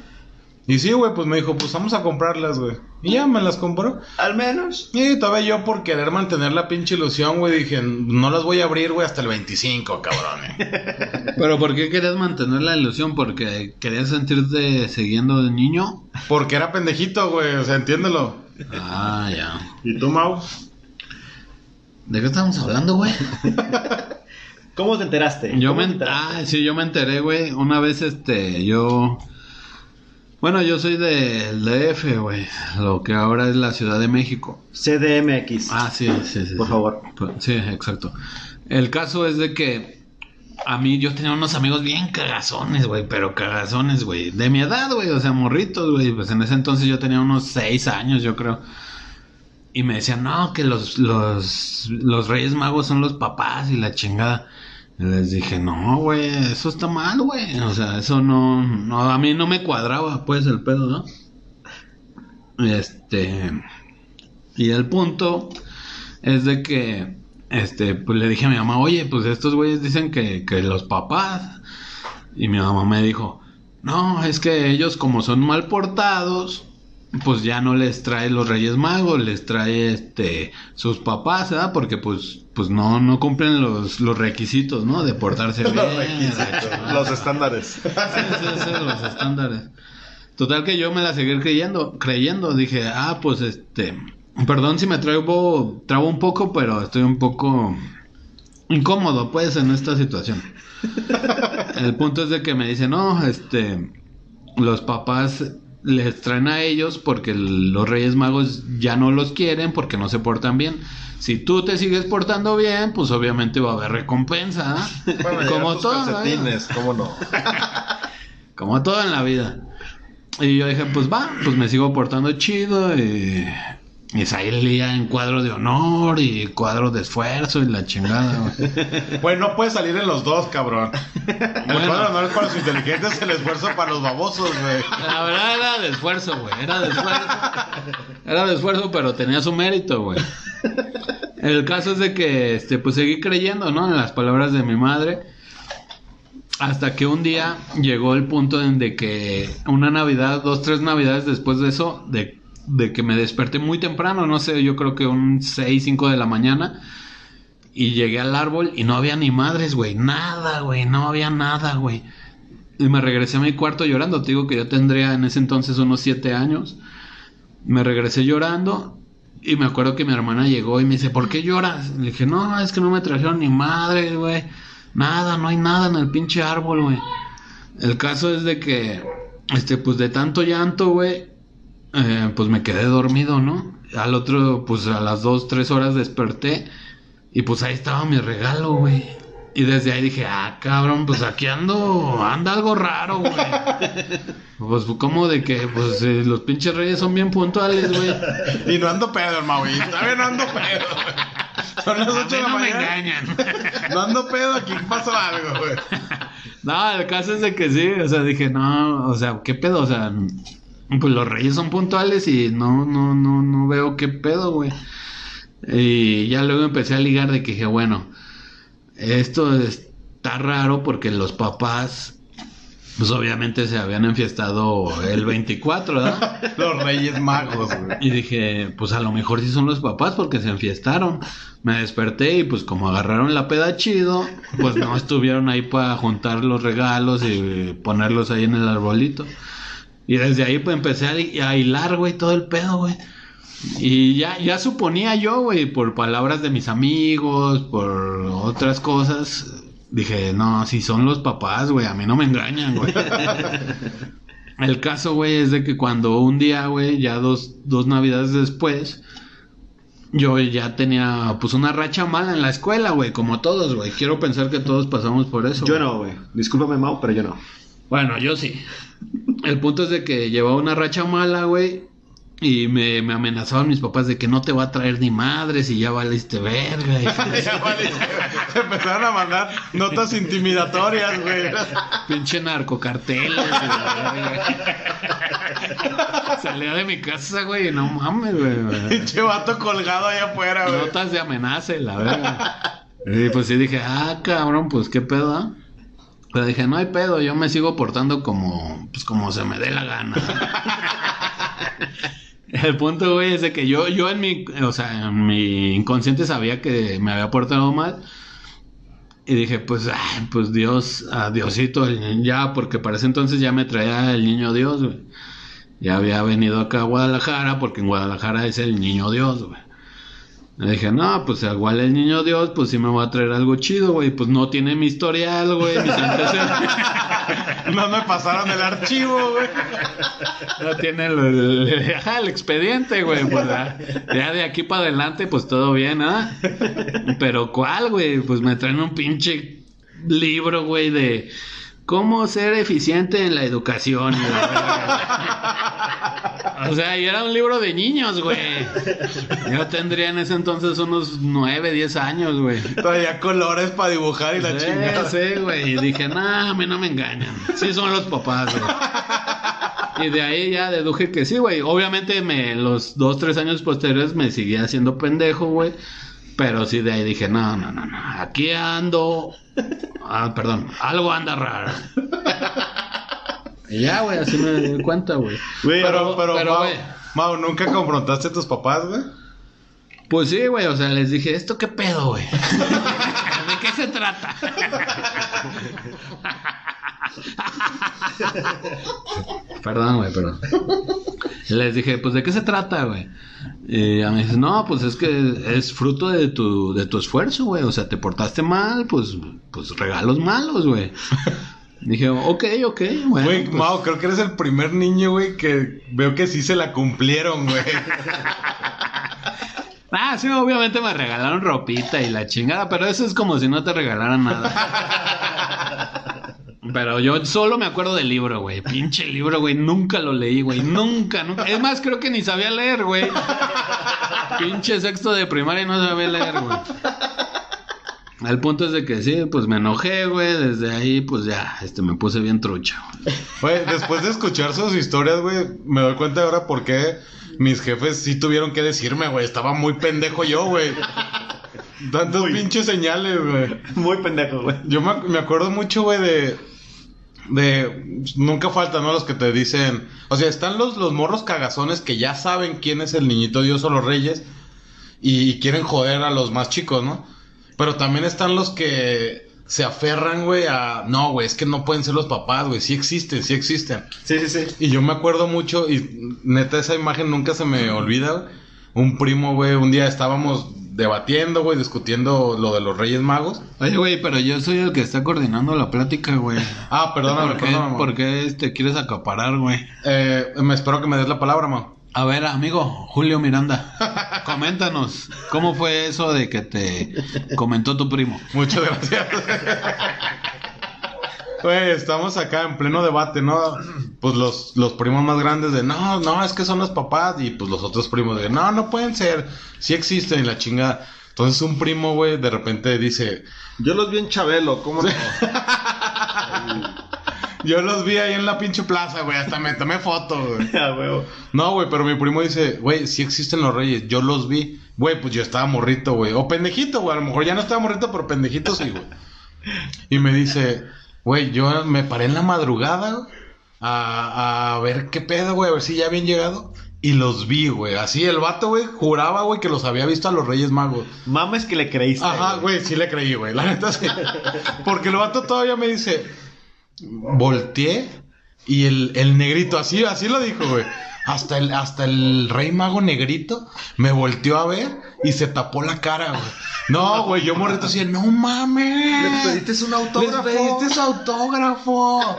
Y sí, güey, pues me dijo, pues vamos a comprarlas, güey. Y ya me las compró. Al menos. Y todavía yo por querer mantener la pinche ilusión, güey, dije, no las voy a abrir, güey, hasta el 25, cabrón. eh". <laughs> ¿Pero por qué querías mantener la ilusión? ¿Porque querías sentirte siguiendo de niño? Porque era pendejito, güey, o sea, entiéndelo. Ah, ya. ¿Y tú, Mau? ¿De qué estamos hablando, güey? <laughs> ¿Cómo te enteraste? Yo ¿Cómo me, te enteraste? ah, sí, yo me enteré, güey. Una vez, este, yo... Bueno, yo soy del DF, güey. Lo que ahora es la Ciudad de México. CDMX. Ah, sí, sí, sí. Por sí. favor. Pues, Sí, exacto. El caso es de que a mí yo tenía unos amigos bien cagazones, güey, pero cagazones, güey. De mi edad, güey, o sea, morritos, güey. Pues en ese entonces yo tenía unos seis años, yo creo. Y me decían, no, que los, los, los Reyes Magos son los papás y la chingada. Les dije, no, güey, eso está mal, güey. O sea, eso no, no, a mí no me cuadraba, pues, el pedo, ¿no? Este. Y el punto es de que, este, pues le dije a mi mamá, oye, pues estos güeyes dicen que, que los papás. Y mi mamá me dijo, no, es que ellos como son mal portados, pues ya no les trae los Reyes Magos, les trae este sus papás, ¿verdad? Porque pues pues no no cumplen los, los requisitos, ¿no? De portarse <laughs> bien. Los estándares. Sí, sí, sí, los estándares. Total que yo me la seguí creyendo, creyendo, dije, ah, pues este, perdón si me traigo, trabo un poco, pero estoy un poco incómodo, pues, en esta situación. <laughs> El punto es de que me dice, no, este, los papás les traen a ellos porque los Reyes Magos ya no los quieren porque no se portan bien. Si tú te sigues portando bien, pues obviamente va a haber recompensa. <laughs> Bueno, Como todo. ¿eh? ¿cómo no? <laughs> Como todo en la vida. Y yo dije, pues va, pues me sigo portando chido y, y salía en cuadro de honor y cuadro de esfuerzo y la chingada. güey. <laughs> No puedes salir en los dos, cabrón. El cuadro no es para los inteligentes, el esfuerzo para los babosos, güey. La verdad era de esfuerzo, güey. Era de esfuerzo. Era de esfuerzo, pero tenía su mérito, güey. El caso es de que, este, pues seguí creyendo, ¿no? En las palabras de mi madre. Hasta que un día llegó el punto en de que una Navidad, dos, tres Navidades después de eso, de, de que me desperté muy temprano, no sé, yo creo que un 6, 5 de la mañana. Y llegué al árbol y no había ni madres, güey. Nada, güey. No había nada, güey. Y me regresé a mi cuarto llorando. Te digo que yo tendría en ese entonces unos 7 años. Me regresé llorando. Y me acuerdo que mi hermana llegó y me dice, ¿por qué lloras? Le dije, no, es que no me trajeron ni madres, güey. Nada, no hay nada en el pinche árbol, güey. El caso es de que, este, pues de tanto llanto, güey, eh, pues me quedé dormido, ¿no? Al otro, pues a las 2, 3 horas desperté. Y pues ahí estaba mi regalo, güey. Y desde ahí dije, ah, cabrón, pues aquí ando, anda algo raro, güey. <laughs> Pues como de que, pues eh, los pinches reyes son bien puntuales, güey. <laughs> Y no ando pedo, hermano, güey. Todavía no ando pedo, güey. Son las A 8 de la no me engañan. <laughs> No ando pedo, aquí pasó algo, güey. No, el caso es de que sí, o sea, dije, no, o sea, ¿qué pedo? O sea, pues los reyes son puntuales y no, no, no, no veo qué pedo, güey. Y ya luego empecé a ligar de que dije, bueno, esto está raro porque los papás, pues obviamente se habían enfiestado el 24, ¿verdad? <laughs> Los Reyes Magos, güey. Y dije, pues a lo mejor sí son los papás porque se enfiestaron. Me desperté y pues como agarraron la peda chido, pues no estuvieron ahí para juntar los regalos y ponerlos ahí en el arbolito. Y desde ahí pues empecé a, hi- a hilar, güey, todo el pedo, güey. Y ya, ya suponía yo, güey, por palabras de mis amigos, por otras cosas, dije, no, si son los papás, güey, a mí no me engañan, güey. <laughs> El caso, güey, es de que cuando un día, güey, ya dos, dos navidades después, yo ya tenía, pues, una racha mala en la escuela, güey, como todos, güey. Quiero pensar que todos pasamos por eso. Yo no, güey. Discúlpame, Mau, pero yo no. Bueno, yo sí. El punto es de que llevaba una racha mala, güey. Y me, me amenazaban mis papás de que no te va a traer ni madres <laughs> y ya valiste verga. y Ya vale, se empezaron a mandar notas intimidatorias, güey. pinche narcocarteles. Salía de mi casa, güey, y no mames, güey. Pinche vato colgado allá afuera, güey. Notas de amenaza la verga. Y pues sí dije, ah, cabrón, pues qué pedo, ah?". Pero dije, no hay pedo, yo me sigo portando como, pues como se me dé la gana. <laughs> El punto, güey, es de que yo, yo en mi, o sea, en mi inconsciente sabía que me había portado mal. Y dije, pues, ay, pues Dios, a Diosito, ya, porque para ese entonces ya me traía el niño Dios, güey. Ya había venido acá a Guadalajara, porque en Guadalajara es el niño Dios, güey. Le dije, no, pues igual el niño Dios, pues sí me va a traer algo chido, güey. Pues no tiene mi historial, güey, mis antecedentes. <laughs> No me pasaron el archivo, güey. No tiene el, el- ajá, el expediente, güey. Pues ya, ya de aquí para adelante, pues todo bien, ¿ah? Pero ¿cuál, güey? Pues me traen un pinche libro, güey, de cómo ser eficiente en la educación. <laughs> O sea, y era un libro de niños, güey. Yo tendría en ese entonces unos 9, 10 años, güey. Todavía colores para dibujar y la Sí, chingada. sí, güey. Y dije, nah, a mí no me engañan. Sí son los papás, güey. Y de ahí ya deduje que sí, güey. Obviamente me, los dos, tres años posteriores me seguía haciendo pendejo, güey. Pero sí de ahí dije, no, no, no, no. Aquí ando. Ah, perdón. Algo anda raro. Y ya, güey, así me di cuenta, güey. Pero, pero, pero, Mau. Mau, ¿nunca confrontaste a tus papás, güey? Pues sí, güey, o sea, les dije, ¿esto qué pedo, güey? <laughs> ¿De qué se trata? perdón, güey, perdón. Les dije, pues, ¿de qué se trata, güey? Y a mí dice, no, pues es que es fruto de tu, de tu esfuerzo, güey. O sea, te portaste mal, pues, pues regalos malos, güey. Dije, ok, ok, bueno. Güey, pues, Mau, creo que eres el primer niño, güey, que veo que sí se la cumplieron, güey. <laughs> Ah, sí, obviamente me regalaron ropita y la chingada, pero eso es como si no te regalaran nada. <laughs> Pero yo solo me acuerdo del libro, güey. Pinche libro, güey. Nunca lo leí, güey. Nunca, nunca. Es más, creo que ni sabía leer, güey. Pinche sexto de primaria y no sabía leer, güey. El punto es de que sí, pues me enojé, güey. Desde ahí, pues ya, este, me puse bien trucha. Güey, después de escuchar sus historias, güey, me doy cuenta ahora por qué mis jefes sí tuvieron que decirme, güey. Estaba muy pendejo yo, güey. Tantos pinches señales, güey. Muy pendejo, güey. Yo me, me acuerdo mucho, güey, de. De. Nunca faltan, ¿no? Los que te dicen. O sea, están los, los morros cagazones que ya saben quién es el niñito Dios o los reyes. Y, y quieren joder a los más chicos, ¿no? Pero también están los que se aferran, güey, a. No, güey, es que no pueden ser los papás, güey. Sí existen, sí existen. Sí, sí, sí. Y yo me acuerdo mucho, y neta, esa imagen nunca se me olvida. güey. Un primo, güey, un día estábamos debatiendo, güey, discutiendo lo de los Reyes Magos. Oye, güey, pero yo soy el que está coordinando la plática, güey. Ah, perdóname, ¿Por qué, perdóname. por qué este, quieres acaparar, güey? Eh, me espero que me des la palabra, Mau. A ver, amigo, Julio Miranda, <laughs> coméntanos, ¿cómo fue eso de que te comentó tu primo? Muchas gracias. Güey, estamos acá en pleno debate, ¿no? Pues los, los primos más grandes de, no, no, es que son los papás. Y pues los otros primos de, no, no pueden ser. Sí existen y la chingada. Entonces un primo, güey, de repente dice, Yo los vi en Chabelo, ¿cómo no? <laughs> yo los vi ahí en la pinche plaza, güey, hasta me tomé foto, güey. <laughs> Huevo. No, güey, pero mi primo dice, güey, sí existen los reyes, yo los vi. Güey, pues yo estaba morrito, güey. O pendejito, güey. A lo mejor ya no estaba morrito, pero pendejito sí, güey. Y me dice, güey, yo me paré en la madrugada a, a ver qué pedo, güey, a ver si ya habían llegado. Y los vi, güey. Así el vato, güey, juraba, güey, que los había visto a los Reyes Magos. Mames que le creíste. Ajá, güey, sí le creí, güey. La neta sí. <laughs> Porque el vato todavía me dice, volteé y el, el negrito, así, así lo dijo, güey. Hasta el, hasta el rey mago negrito me volteó a ver y se tapó la cara, güey. No, güey, yo morrito así, no mames. ¿Le pediste un autógrafo? Les pediste su autógrafo.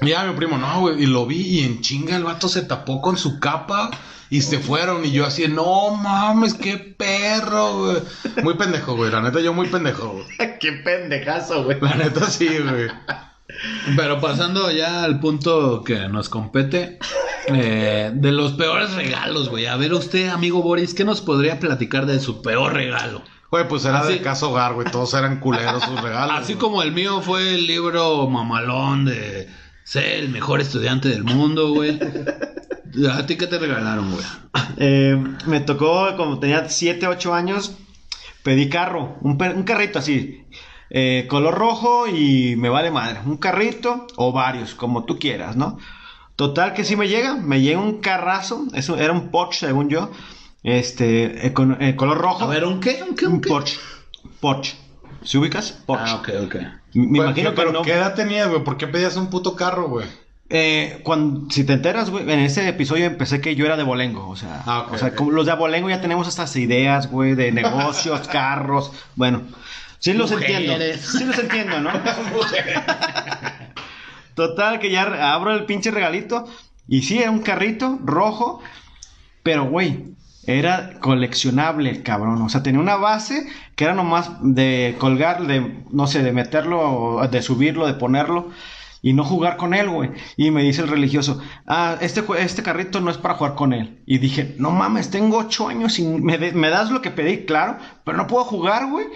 Y ya mi primo, no, güey, y lo vi y en chinga el vato se tapó con su capa y se fueron y yo así, no mames, qué perro, güey. Muy pendejo, güey, la neta yo muy pendejo, güey. <laughs> Qué pendejazo, güey. La neta sí, güey. Pero pasando ya al punto que nos compete, eh, de los peores regalos, güey. A ver, usted, amigo Boris, ¿qué nos podría platicar de su peor regalo? Güey, pues era Así- de caso hogar, güey, todos eran culeros sus regalos. Así güey. como el mío fue el libro mamalón de ser el mejor estudiante del mundo, güey. <laughs> ¿A ti qué te regalaron, güey? Eh, me tocó, como tenía 7, 8 años, pedí carro, un, un carrito así, eh, color rojo y me vale madre, un carrito o varios, como tú quieras, ¿no? Total que sí me llega, me llega un carrazo, eso era un Porsche según yo, este, eh, con eh, color rojo. A ver, ¿un qué? ¿Un qué? un ¿Un qué? Porsche, Porsche, ¿se ubicas? Porsche. Ah, ok, ok. Me imagino que pero no. ¿qué edad tenías, güey? ¿Por qué pedías un puto carro, güey? Eh, cuando, si te enteras, güey, en ese episodio empecé que yo era de Bolengo, o sea, Ah, o sea como los de Abolengo ya tenemos estas ideas, güey, de negocios, <laughs> carros, bueno, sí los Mujeres. entiendo, sí los entiendo, ¿no? <laughs> Total, que ya abro el pinche regalito y sí, era un carrito rojo, pero, güey, era coleccionable el cabrón, o sea, tenía una base que era nomás de colgar, de, no sé, de meterlo, de subirlo, de ponerlo y no jugar con él, güey. Y me dice el religioso, ah, este, este carrito no es para jugar con él. Y dije, no mames, tengo ocho años y me, de- me das lo que pedí, claro, pero no puedo jugar, güey.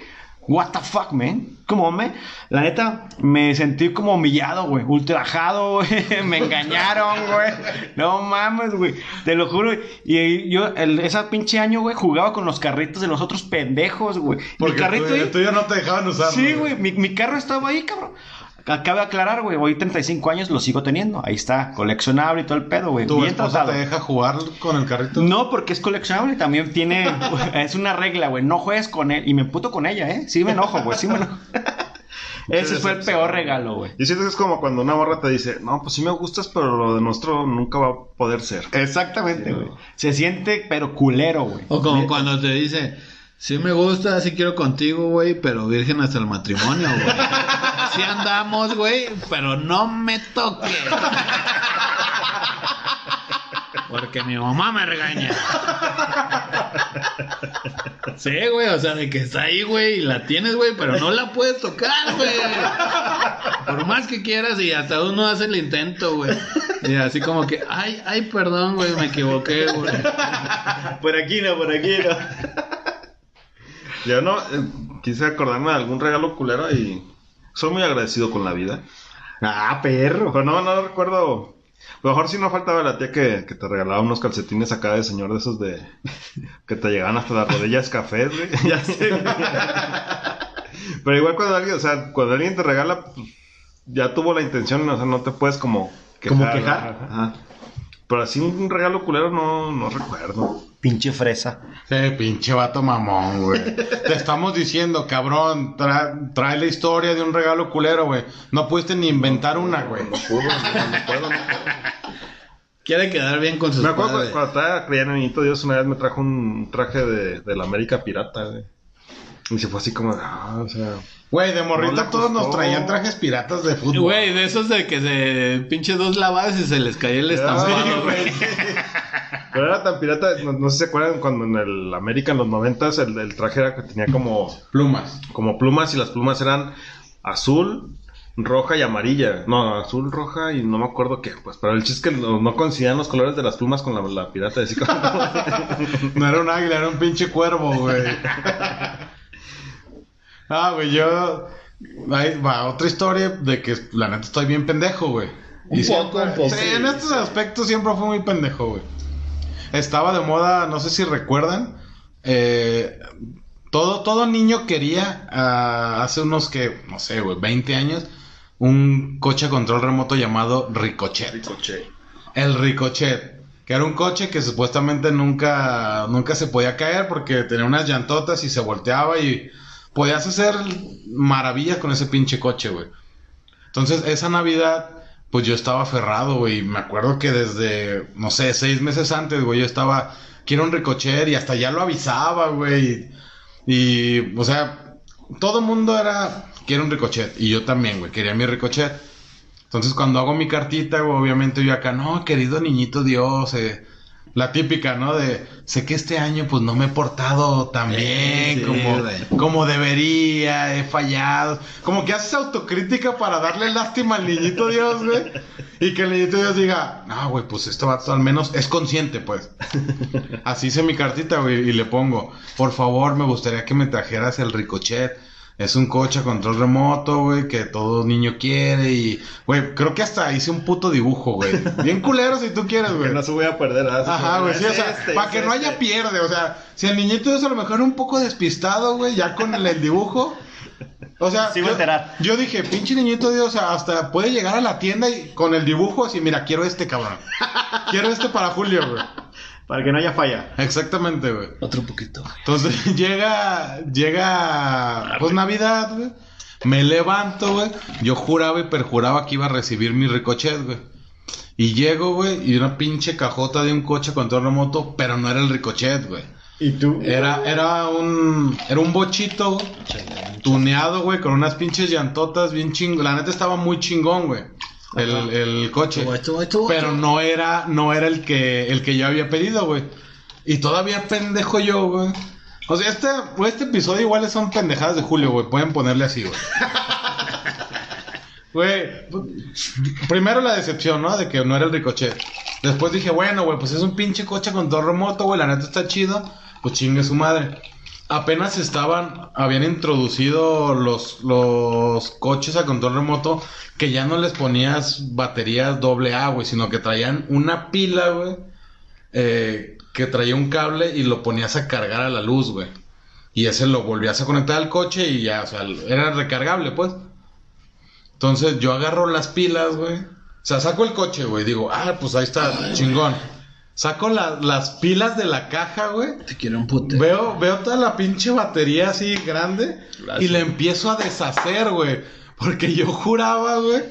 What the fuck, man? Como me, la neta, me sentí como humillado, güey, ultrajado, <laughs> güey, me engañaron, güey. No mames, güey, te lo juro. Y yo, el, ese pinche año, güey, jugaba con los carritos de los otros pendejos, güey. Mi Porque carrito tú, ahí- tú ya no te dejaban usarlo. Sí, güey, mi, mi carro estaba ahí, cabrón. Cabe aclarar, güey, hoy 35 años lo sigo teniendo. Ahí está, coleccionable y todo el pedo, güey. ¿Tu Bien esposa tratado. te deja jugar con el carrito? No, porque es coleccionable. También tiene. <laughs> es una regla, güey. No juegues con él. Y me puto con ella, ¿eh? Sí me enojo, güey. Sí me enojo. <laughs> Ese fue el peor regalo, güey. Y siento que es como cuando una morra te dice, no, pues sí me gustas, pero lo de nuestro nunca va a poder ser. Exactamente, güey. Se siente, pero culero, güey. O como cuando te dice, sí me gusta, sí quiero contigo, güey, pero virgen hasta el matrimonio, güey. <laughs> Sí andamos, güey, pero no me toques. Porque mi mamá me regaña. Sí, güey, o sea, de que está ahí, güey, y la tienes, güey, pero no la puedes tocar, güey. Por más que quieras, y hasta uno hace el intento, güey. Y así como que, ay, ay, perdón, güey, me equivoqué, güey. Por aquí no, por aquí no. Yo no, eh, quise acordarme de algún regalo culero y soy muy agradecido con la vida. Ah, perro. Pero no, no recuerdo. A lo mejor sí no faltaba la tía que, que te regalaba unos calcetines acá de señor de esos de... que te llegaban hasta las rodillas cafés, güey. <laughs> Ya sé. Pero igual cuando alguien, o sea, cuando alguien te regala, pues, ya tuvo la intención, o sea, no te puedes como ¿Como quejar? Ajá. Pero así un regalo culero no, no recuerdo. Pinche fresa. Sí, pinche vato mamón, güey. Te estamos diciendo, cabrón, tra- trae la historia de un regalo culero, güey. No pudiste ni inventar una, güey. No puedo, no, puedo, no puedo. Quiere quedar bien con sus Me acuerdo padres. cuando, estaba criando niñito Dios una vez me trajo un traje de, de la América Pirata, güey. Y se fue así como, ah, o sea... Güey, de morrita todos nos traían trajes piratas de fútbol. Güey, de esos de que se pinche dos lavadas y se les caía el estampado, güey. Pero era tan pirata, no, no sé si se acuerdan cuando en el América en los noventas el, el traje era que tenía como, Plumas. como plumas y las plumas eran azul, roja y amarilla. No, azul, roja y no me acuerdo qué. Pues, pero el chiste es que no, no coincidían los colores de las plumas con la, la pirata. Así como... <laughs> No era un águila, era un pinche cuervo, güey. <laughs> ah, güey, yo. Ahí va, otra historia de que la neta estoy bien pendejo, güey. Un poco, un poco. Sí, en estos aspectos siempre fue muy pendejo, güey. Estaba de moda, no sé si recuerdan. eh, todo, todo niño quería, ah, hace unos que, no sé, güey, 20 años, un coche a control remoto llamado Ricochet. Ricochet. El Ricochet, que era un coche que supuestamente nunca, nunca se podía caer porque tenía unas llantotas y se volteaba y podías hacer maravillas con ese pinche coche, güey. Entonces, esa Navidad, pues yo estaba aferrado, güey. Me acuerdo que desde, no sé, seis meses antes, güey, yo estaba, quiero un Ricochet y hasta ya lo avisaba, güey. Y, o sea, todo el mundo era, quiero un Ricochet. Y yo también, güey, quería mi Ricochet. Entonces cuando hago mi cartita, obviamente yo acá, no, querido niñito Dios, eh, la típica, ¿no? De, sé que este año pues no me he portado tan bien sí, como, como debería, he fallado. Como que haces autocrítica para darle lástima al niñito Dios, güey. Y que el niñito Dios diga, no, güey, pues esto va al menos es consciente, pues. Así hice mi cartita, güey, y le pongo, por favor, me gustaría que me trajeras el Ricochet. Es un coche a control remoto, güey, que todo niño quiere y, güey, creo que hasta hice un puto dibujo, güey. Bien culero si tú quieres, <laughs> Que güey. no se voy a perder. Así Ajá, güey, sí, o sea, este, para que no este. haya pierde, o sea, si el niñito es a lo mejor un poco despistado, güey, ya con el, el dibujo. O sea, Sí yo dije, pinche niñito Dios, o sea, hasta puede llegar a la tienda y con el dibujo así, mira, quiero este cabrón. quiero este para Julio, güey. Para que no haya falla. Exactamente, güey. Otro poquito, güey. Entonces <laughs> llega, llega, pues Navidad, güey. Me levanto, güey. Yo juraba y perjuraba que iba a recibir mi ricochet, güey. Y llego, güey, y una pinche cajota de un coche con control remoto, pero no era el ricochet, güey. ¿Y tú? Era, era un, era un bochito tuneado, güey, con unas pinches llantotas bien chingón. La neta estaba muy chingón, güey. El, el coche. Estuvo, estuvo, estuvo. Pero no era, no era el que, el que yo había pedido, güey. Y todavía pendejo yo, güey. O sea, este, este episodio igual son pendejadas de Julio, güey. Pueden ponerle así, güey. <laughs> Güey, primero la decepción, ¿no? De que no era el ricochet. Después dije, bueno, güey, pues es un pinche coche con todo remoto, güey. La neta está chido. Pues chingue su madre. Apenas estaban, habían introducido los, los coches a control remoto que ya no les ponías baterías doble A, güey, sino que traían una pila, güey, eh, que traía un cable y lo ponías a cargar a la luz, güey. Y ese lo volvías a conectar al coche y ya, o sea, era recargable, pues. Entonces yo agarro las pilas, güey. O sea, saco el coche, güey. Digo, ah, pues ahí está, chingón. Saco la- las pilas de la caja, güey. Te quiero un puto. Veo, veo toda la pinche batería así grande Gracias. y le empiezo a deshacer, güey. Porque yo juraba, güey,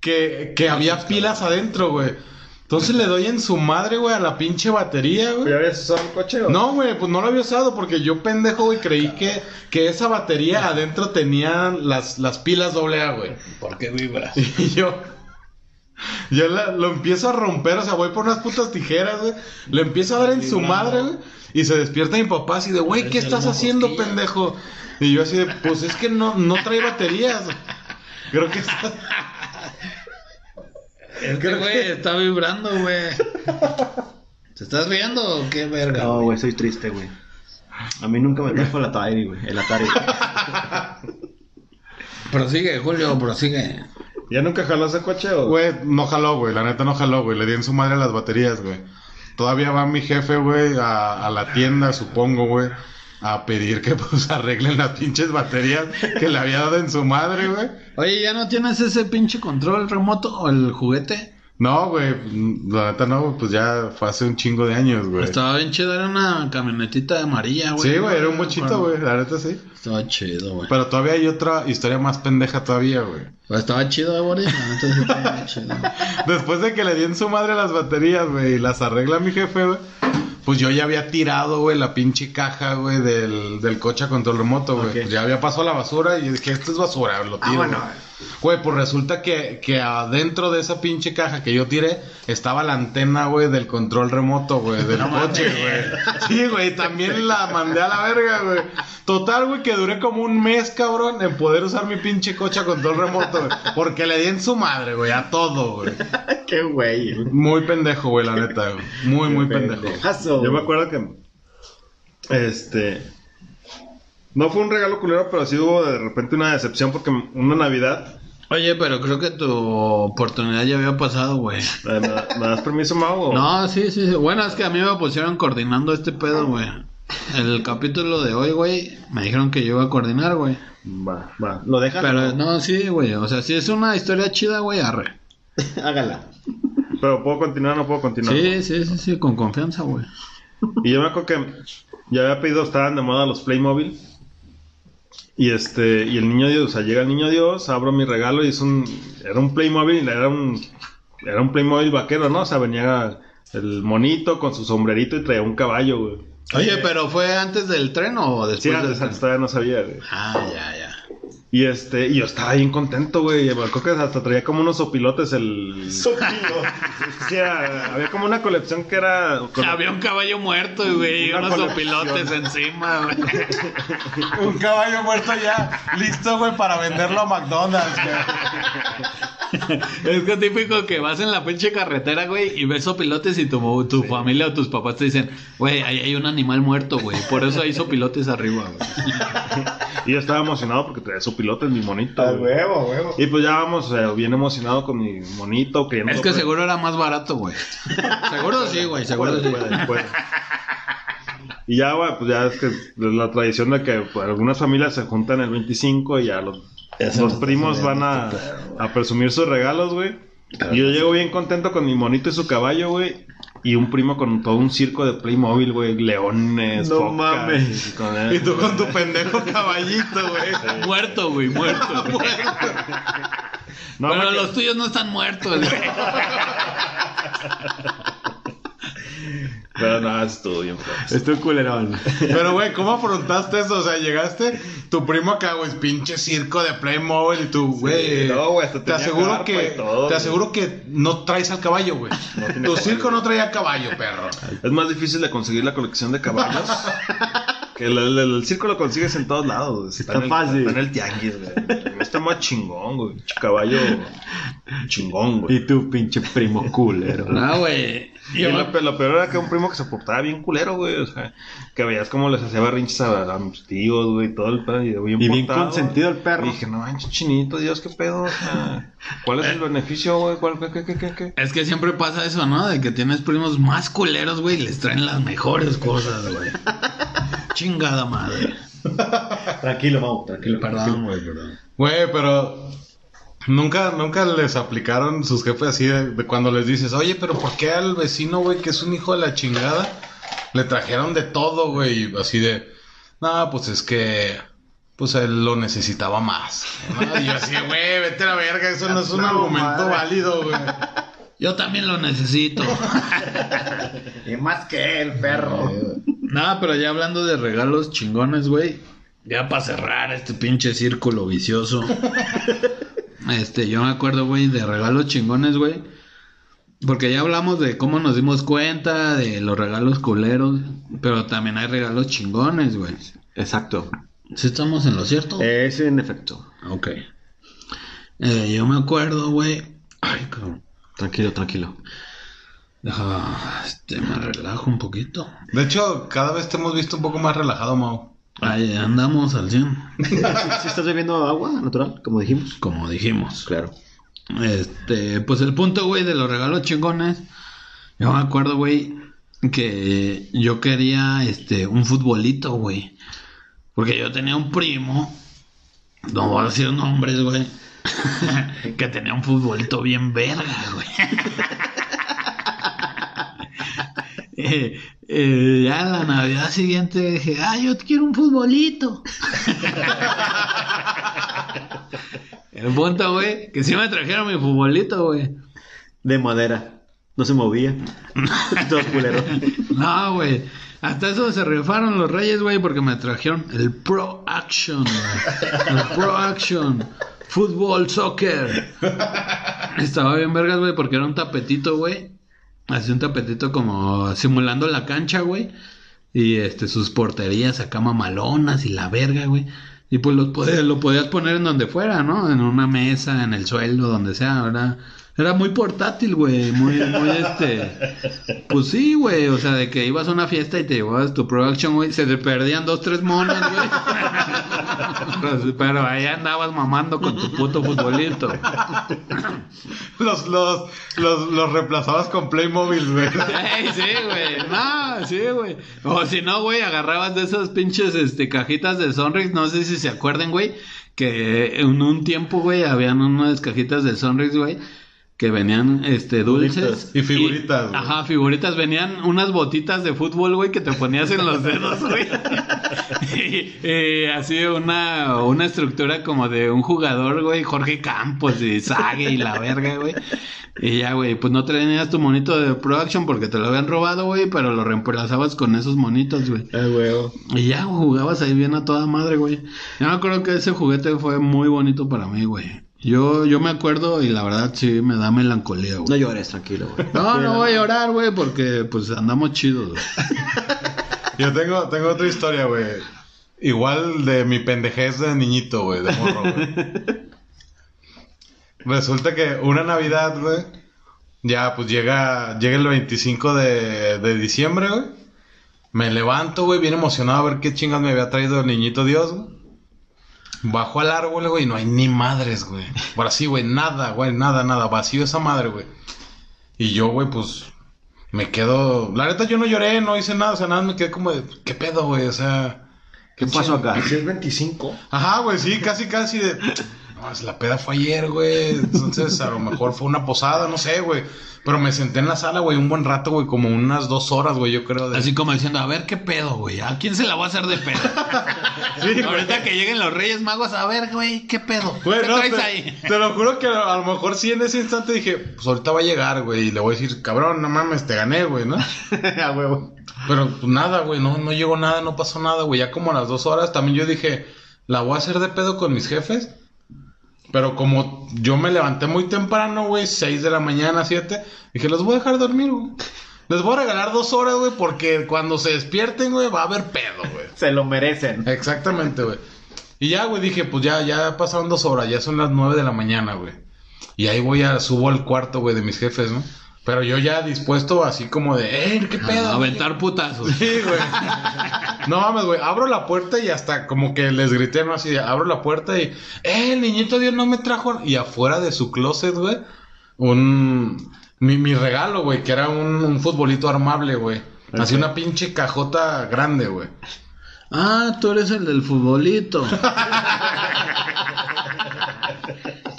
que, que había pilas adentro, güey. Entonces le doy en su madre, güey, a la pinche batería, güey. ¿Ya habías usado el coche o? No, güey, pues no lo había usado porque yo pendejo, güey, creí que, que esa batería adentro tenía las, las pilas AA, güey. ¿Por qué vibras? <laughs> Y yo, yo la- lo empiezo a romper, o sea, voy por unas putas tijeras, güey. Le empiezo a dar en su madre, güey. Y se despierta mi papá así de, güey, ¿qué Es estás haciendo, pendejo? Y yo así de, pues es que no, no trae baterías. Creo que está... <laughs> Es que, güey, está vibrando, güey. ¿Te estás riendo o qué verga? No, güey, soy triste, güey. A mí nunca me trajo el Atari, güey. El Atari. <laughs> Prosigue, Julio, prosigue. ¿Ya nunca jaló ese coche o? Güey, no jaló, güey. La neta no jaló, güey. Le di en su madre las baterías, güey. Todavía va mi jefe, güey, a, a la tienda, supongo, güey. A pedir que <laughs> pues arreglen las pinches baterías que le había dado en su madre, güey. Oye, ¿ya no tienes ese pinche control remoto o el juguete? No, güey. La neta no, pues ya fue hace un chingo de años, güey. Estaba bien chido, era una camionetita amarilla, güey. Sí, güey, era un bochito, güey. La neta sí. Estaba chido, güey. Pero todavía hay otra historia más pendeja todavía, güey. Pues estaba chido, güey. Entonces estaba bien chido. <laughs> Después de que le di en su madre las baterías, güey, y las arregla mi jefe, güey. Pues yo ya había tirado, güey, la pinche caja, güey, del, del coche a control remoto, güey. Pues ya había pasado a la basura y dije, esto es basura, lo tiro. bueno. güey. Güey, pues resulta que, que adentro de esa pinche caja que yo tiré estaba la antena, güey, del control remoto, güey, del coche, güey. Sí, güey, también la mandé a la verga, güey. Total, güey, que duré como un mes, cabrón, en poder usar mi pinche coche a control remoto, güey. Porque le di en su madre, güey, a todo, güey. <laughs> Qué güey. Muy pendejo, güey, la neta, güey. Muy, muy pendejo. Yo me acuerdo que. Este. No fue un regalo culero, pero sí hubo de repente una decepción porque una Navidad. Oye, pero creo que tu oportunidad ya había pasado, güey. ¿Me, me das permiso, Mau? No, sí, sí, sí. Bueno, es que a mí me pusieron coordinando este pedo, güey. El capítulo de hoy, güey, me dijeron que yo iba a coordinar, güey. Va, va. ¿Lo dejas? Pero no, sí, güey. O sea, si es una historia chida, güey, arre. <laughs> Hágala. Pero puedo continuar, no puedo continuar. Sí, sí, sí, sí, con confianza, güey. Y yo me acuerdo que ya había pedido, estaban de moda los Playmobil. Y este, y el niño Dios, o sea, llega el niño Dios, abro mi regalo y es un, era un Playmobil, era un, era un Playmobil vaquero, ¿no? O sea, venía el monito con su sombrerito y traía un caballo, güey. Oye, pero ¿fue antes del tren o después Sí, del antes, tren? antes todavía no sabía, güey. Ah, ya, ya. Y este, y yo estaba bien contento, güey. Me acuerdo que hasta traía como unos sopilotes el. <laughs> Sí, era- había como una colección que era. con- Había un caballo muerto, güey, y Una unos colección. opilotes encima, güey. Un caballo muerto ya, listo, güey, para venderlo a McDonald's, <laughs> Es que típico que vas en la pinche carretera, güey, y ves sopilotes y tu, tu familia o tus papás te dicen, güey, ahí hay un animal muerto, güey. Por eso hay sopilotes arriba, güey. <laughs> Y yo estaba emocionado porque traía sopilotes, mi monito. A güey. huevo, huevo. Y pues ya vamos, o sea, bien emocionado con mi monito. queriendo- Es que seguro era más barato, güey. <laughs> Seguro sí, güey, seguro Puede, sí. puede, puede. Y ya, güey, pues ya es que es la tradición de que pues, algunas familias se juntan el 25 y ya los, los primos van a, a presumir sus regalos, güey. Y yo llego bien contento con mi monito y su caballo, güey. Y un primo con todo un circo de Playmobil, güey. Leones, No focas, mames. y con- Y tú con tu pendejo <laughs> caballito, güey. Muerto, güey, muerto. <laughs> No, Pero los tuyos no están muertos, güey. <laughs> Pero no, estuvo bien feo. Estoy culerón. Pero, güey, ¿cómo afrontaste eso? O sea, llegaste, tu primo acá, güey, pinche circo de Playmobil y tú, güey. no, güey, hasta te aseguro que, todo, te aseguro que no traes al caballo, güey. tu caballo. circo no traía caballo, perro. Es más difícil de conseguir la colección de caballos. que el, el- el circo lo consigues en todos lados. Está en el, fácil. Está en el tianguis, güey. Está más chingón, güey. Caballo chingón, güey. Y tu pinche primo culero. No, güey. Y lo, pe- lo peor era que un primo que se portaba bien culero, güey. O sea, que veías cómo les hacía berrinches a, a mis tíos, güey, y todo el pedo. Y bien, Y bien portado. consentido el perro. Y dije, no manches, chinito, Dios, qué pedo. O sea, ¿cuál es el beneficio, güey? ¿Cuál, qué, qué, qué, qué, qué? Es que siempre pasa eso, ¿no? De que tienes primos más culeros, güey, y les traen las mejores cosas, güey. <laughs> Chingada madre. Tranquilo, Mau, tranquilo. Perdón, güey, perdón. Güey, pero Nunca, nunca les aplicaron sus jefes así de, de cuando les dices, oye, pero ¿por qué al vecino, güey, que es un hijo de la chingada, le trajeron de todo, güey? Así de, no, pues es que, pues él lo necesitaba más. ¿no? Y yo así, güey, vete a la verga, eso no es un <laughs> No, argumento válido, güey. Yo también lo necesito. <laughs> Y más que el perro. Nada, pero ya hablando de regalos chingones, güey. Ya para cerrar este pinche círculo vicioso. <laughs> Este, yo me acuerdo, güey, de regalos chingones, güey. Porque ya hablamos de cómo nos dimos cuenta, de los regalos culeros. Pero también hay regalos chingones, güey. Exacto. ¿Sí estamos en lo cierto? Es en efecto. Ok. Eh, yo me acuerdo, güey. Ay, cabrón. Tranquilo, tranquilo. Deja, este, me relajo un poquito. De hecho, cada vez te hemos visto un poco más relajado, Mau. Ahí andamos al 100, <laughs> ¿Sí, estás bebiendo agua natural, como dijimos? como dijimos. Claro. Este, pues el punto, güey, de los regalos chingones. Yo me acuerdo, güey, que yo quería, este, un futbolito, güey. Porque yo tenía un primo, no voy a decir nombres, güey, <laughs> que tenía un futbolito bien verga, güey. <laughs> <laughs> Eh, eh, ya la Navidad siguiente dije, ah, yo quiero un futbolito. <laughs> El punto, güey, que sí me trajeron mi futbolito, güey. De madera. No se movía. <laughs> Todo culero. No, güey. Hasta eso se rifaron los reyes, güey, porque me trajeron el Pro Action, güey. El Pro Action. Fútbol, soccer. Estaba bien vergas, güey, porque era un tapetito, güey. Así un tapetito como simulando la cancha, güey. Y este, sus porterías acá mamalonas y la verga, güey. Y pues los podías- lo podías poner en donde fuera, ¿no? En una mesa, en el suelo, donde sea, ¿verdad? Era muy portátil, güey. Muy, muy este. Pues sí, güey. O sea, de que ibas a una fiesta y te llevabas tu production, güey. Se te perdían dos, tres monos, güey. Pues, <laughs> Pero ahí andabas mamando con tu puto futbolito. <laughs> Los, los, los, los reemplazabas con Playmobil, güey. <laughs> Ey, sí, güey. No, sí, güey. O si no, güey, agarrabas de esas pinches este, cajitas de Sonrix. No sé si se acuerdan, güey. Que en un tiempo, güey, habían unas cajitas de Sonrix, güey. Que venían este dulces. Y figuritas, güey. Ajá, figuritas. Venían unas botitas de fútbol, güey, que te ponías en los dedos, <laughs> güey. y, y así una, una estructura como de un jugador, güey, Jorge Campos y Sague y la verga, güey. Y ya, güey, pues no tenías tu monito de Pro Action porque te lo habían robado, güey, pero lo reemplazabas con esos monitos, güey. Ah, huevo. Y ya jugabas ahí bien a toda madre, güey. Yo me acuerdo que ese juguete fue muy bonito para mí, güey. Yo, yo me acuerdo y la verdad sí me da melancolía, No güey. llores, tranquilo, güey. No, no voy a llorar, güey, porque pues andamos chidos, güey. <laughs> Yo tengo, tengo otra historia, güey. Igual de mi pendejez de niñito, güey, de morro, güey. Resulta que una Navidad, güey, ya pues llega, llega el 25 de, de diciembre, güey. Me levanto, güey, bien emocionado a ver qué chingas me había traído el niñito Dios, güey. Bajo al árbol, güey, y no hay ni madres, güey. Por así, güey, nada, güey, nada, nada. Vacío esa madre, güey. Y yo, güey, pues me quedo. La neta, yo no lloré, no hice nada, o sea, nada, me quedé como de. ¿Qué pedo, güey? O sea. ¿Qué pasó acá? Si es 25. Ajá, güey, sí, casi, casi de. No, la peda fue ayer, güey. Entonces, a lo mejor fue una posada, no sé, güey. Pero me senté en la sala, güey, un buen rato, güey, como unas dos horas, güey, yo creo. De... Así como diciendo, a ver qué pedo, güey. ¿A quién se la voy a hacer de pedo? <laughs> Sí, güey. Ahorita que lleguen los Reyes Magos, a ver, güey, qué pedo. Güey, ¿Qué no, traes te, ahí? te lo juro que a lo mejor sí en ese instante dije, pues ahorita va a llegar, güey, y le voy a decir, cabrón, no mames, te gané, güey, ¿no? <laughs> A huevo. Pero pues nada, güey, no, no llegó nada, no pasó nada, güey. Ya como a las dos horas también yo dije, la voy a hacer de pedo con mis jefes. Pero como yo me levanté muy temprano, güey, 6 de la mañana, 7, dije, los voy a dejar dormir, güey. Les voy a regalar dos horas, güey, porque cuando se despierten, güey, va a haber pedo, güey. Se lo merecen. Exactamente, güey. Y ya, güey, dije, pues ya, ya pasaron dos horas, ya son las nueve de la mañana, güey. Y ahí voy a, subo al cuarto, güey, de mis jefes, ¿no? Pero yo ya dispuesto así como de, ¡eh, qué pedo! A güey?" aventar putazos. Sí, güey. No mames, güey. Abro la puerta y hasta como que les grité, ¿no? Así, de, abro la puerta y, ¡eh, el niñito Dios no me trajo! Y afuera de su closet, güey, un. Mi, mi regalo, güey, que era un, un futbolito armable, güey. Así una pinche cajota grande, güey. Ah, tú eres el del futbolito. <laughs>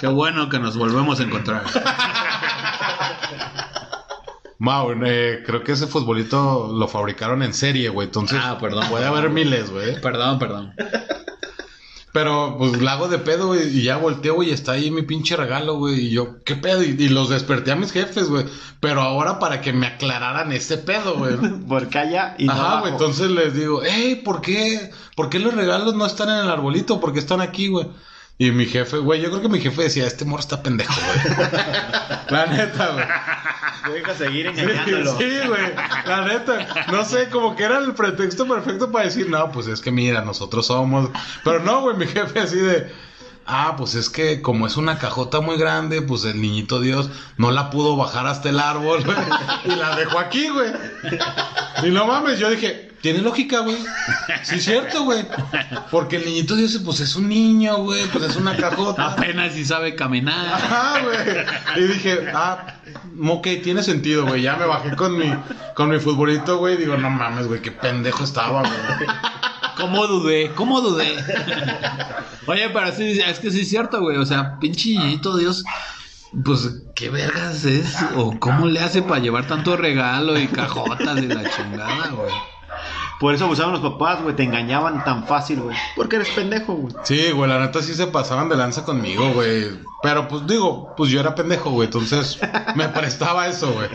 Qué bueno que nos volvemos a encontrar. Mau, eh, creo que ese futbolito lo fabricaron en serie, güey. Entonces, Ah, perdón. puede haber miles, güey. Perdón, perdón. Pero, pues, la hago de pedo, güey. Y ya volteo, güey. y Está ahí mi pinche regalo, güey. Y yo, ¿qué pedo? Y, y los desperté a mis jefes, güey. Pero ahora para que me aclararan ese pedo, güey. <laughs> Porque allá y no Ajá, güey. Entonces les digo, hey, ¿por qué? ¿Por qué los regalos no están en el arbolito? ¿Por qué están aquí, güey? Y mi jefe, güey, yo creo que mi jefe decía, este morro está pendejo, güey. <laughs> la neta, güey. Deja seguir engañándolo. sí, güey. La neta. No sé, como que era el pretexto perfecto para decir, no, pues es que mira, nosotros somos. Pero no, güey, mi <laughs> jefe así de. Ah, pues es que como es una cajota muy grande, pues el niñito Dios no la pudo bajar hasta el árbol, güey. Y la dejó aquí, güey. Y no mames, yo dije, tiene lógica, güey. Sí, es cierto, güey. Porque el niñito Dios, pues es un niño, güey. Pues es una cajota. Apenas si sabe caminar. Ajá, güey. Y dije, ah, ok, tiene sentido, güey. Ya me bajé con mi, con mi futbolito, güey. Digo, no mames, güey, qué pendejo estaba, güey. ¿Cómo dudé? ¿Cómo dudé? Oye, pero sí, es que sí es cierto, güey. O sea, pinche niñito Dios. Pues, ¿qué vergas es? ¿O cómo le hace para llevar tanto regalo y cajotas y la chingada, güey? Por eso abusaban los papás, güey. Te engañaban tan fácil, güey. Porque eres pendejo, güey. Sí, güey, la neta sí se pasaban de lanza conmigo, güey. Pero pues digo, pues yo era pendejo, güey. Entonces <laughs> me prestaba eso, güey.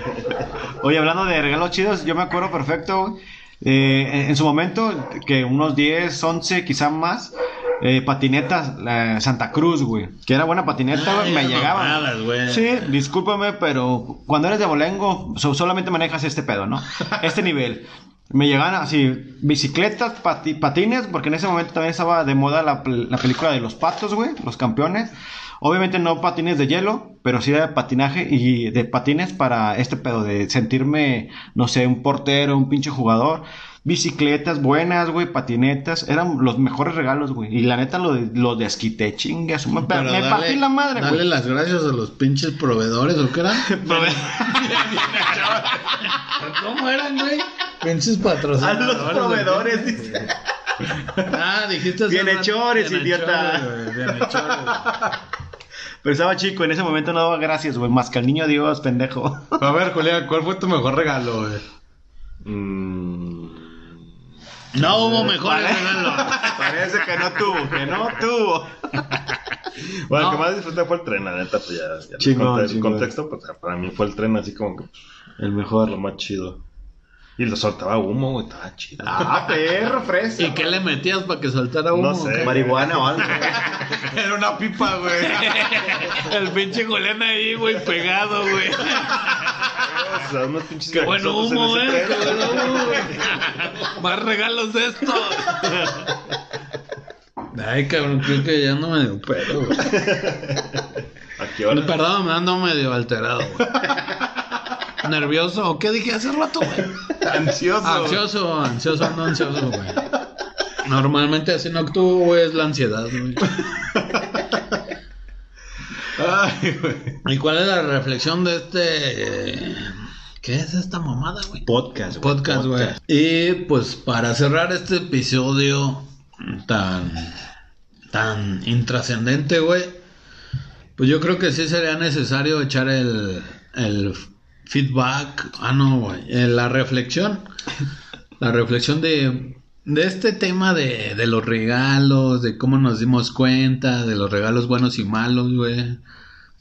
Oye, hablando de regalos chidos, yo me acuerdo perfecto, güey. Eh, en, en su momento, que unos 10, 11, quizá más, eh, patinetas, Santa Cruz, güey. Que era buena patineta, güey. Ay, Me llegaban. mamadas, güey. Sí, discúlpame, pero cuando eres de Bolengo, so- solamente manejas este pedo, ¿no? <laughs> Este nivel. Me llegaban así, bicicletas, pati- patines, porque en ese momento también estaba de moda la, la película de los patos, güey, los campeones. Obviamente no patines de hielo, pero sí de patinaje y de patines para este pedo de sentirme, no sé, un portero, un pinche jugador. Bicicletas buenas, güey, patinetas, eran los mejores regalos, güey. Y la neta lo, de- lo desquité, chingas. Me, Pero me dale- partí la madre, Dale güey. las gracias a los pinches proveedores, ¿o qué eran? <laughs> <laughs> ¿Cómo eran, güey? Pinches A patrocinadores. los güey. proveedores, dice. Ah, dijiste Bienhechores, idiota. Bienhechores. <laughs> Pero estaba chico, en ese momento no daba gracias, güey. Más que al niño Dios, pendejo. A ver, Julián, ¿cuál fue tu mejor regalo, güey? Mm, No hubo mejores regalos. <laughs> Parece que no tuvo, que no tuvo. <laughs> Bueno, No. el que más disfruté fue el tren, la neta, pues ya, ya Chingón, conté el contexto, pues para mí fue el tren así como que pues, El lo mejor. más chido. Y lo soltaba humo, güey, estaba chido. Ah, perro, fresa. <laughs> ¿Y qué le metías para que soltara humo? No sé. Marihuana o algo. Era una pipa, güey. El pinche Julián ahí, güey, pegado, güey. O sea, unos pinches Qué bueno gasosos en humo, ese eh. tren. Humo. Más regalos de estos. Ay, cabrón, creo que ya no me dio pedo, güey. ¿A qué hora? Perdón, me ando medio alterado, güey. ¿Nervioso? ¿O qué dije hace rato, güey? Ansioso. Ansioso, ansioso, ando ansioso, güey. Normalmente así no actúo, güey, es la ansiedad, güey. Ay, güey. ¿Y cuál es la reflexión de este... ¿Qué es esta mamada, güey? Podcast, güey. Podcast, güey. Y pues para cerrar este episodio tan... tan intrascendente, güey. Pues yo creo que sí sería necesario echar el... el feedback. Ah, no, güey. eh, La reflexión. La reflexión de... De este tema de, de los regalos, de cómo nos dimos cuenta, de los regalos buenos y malos, güey.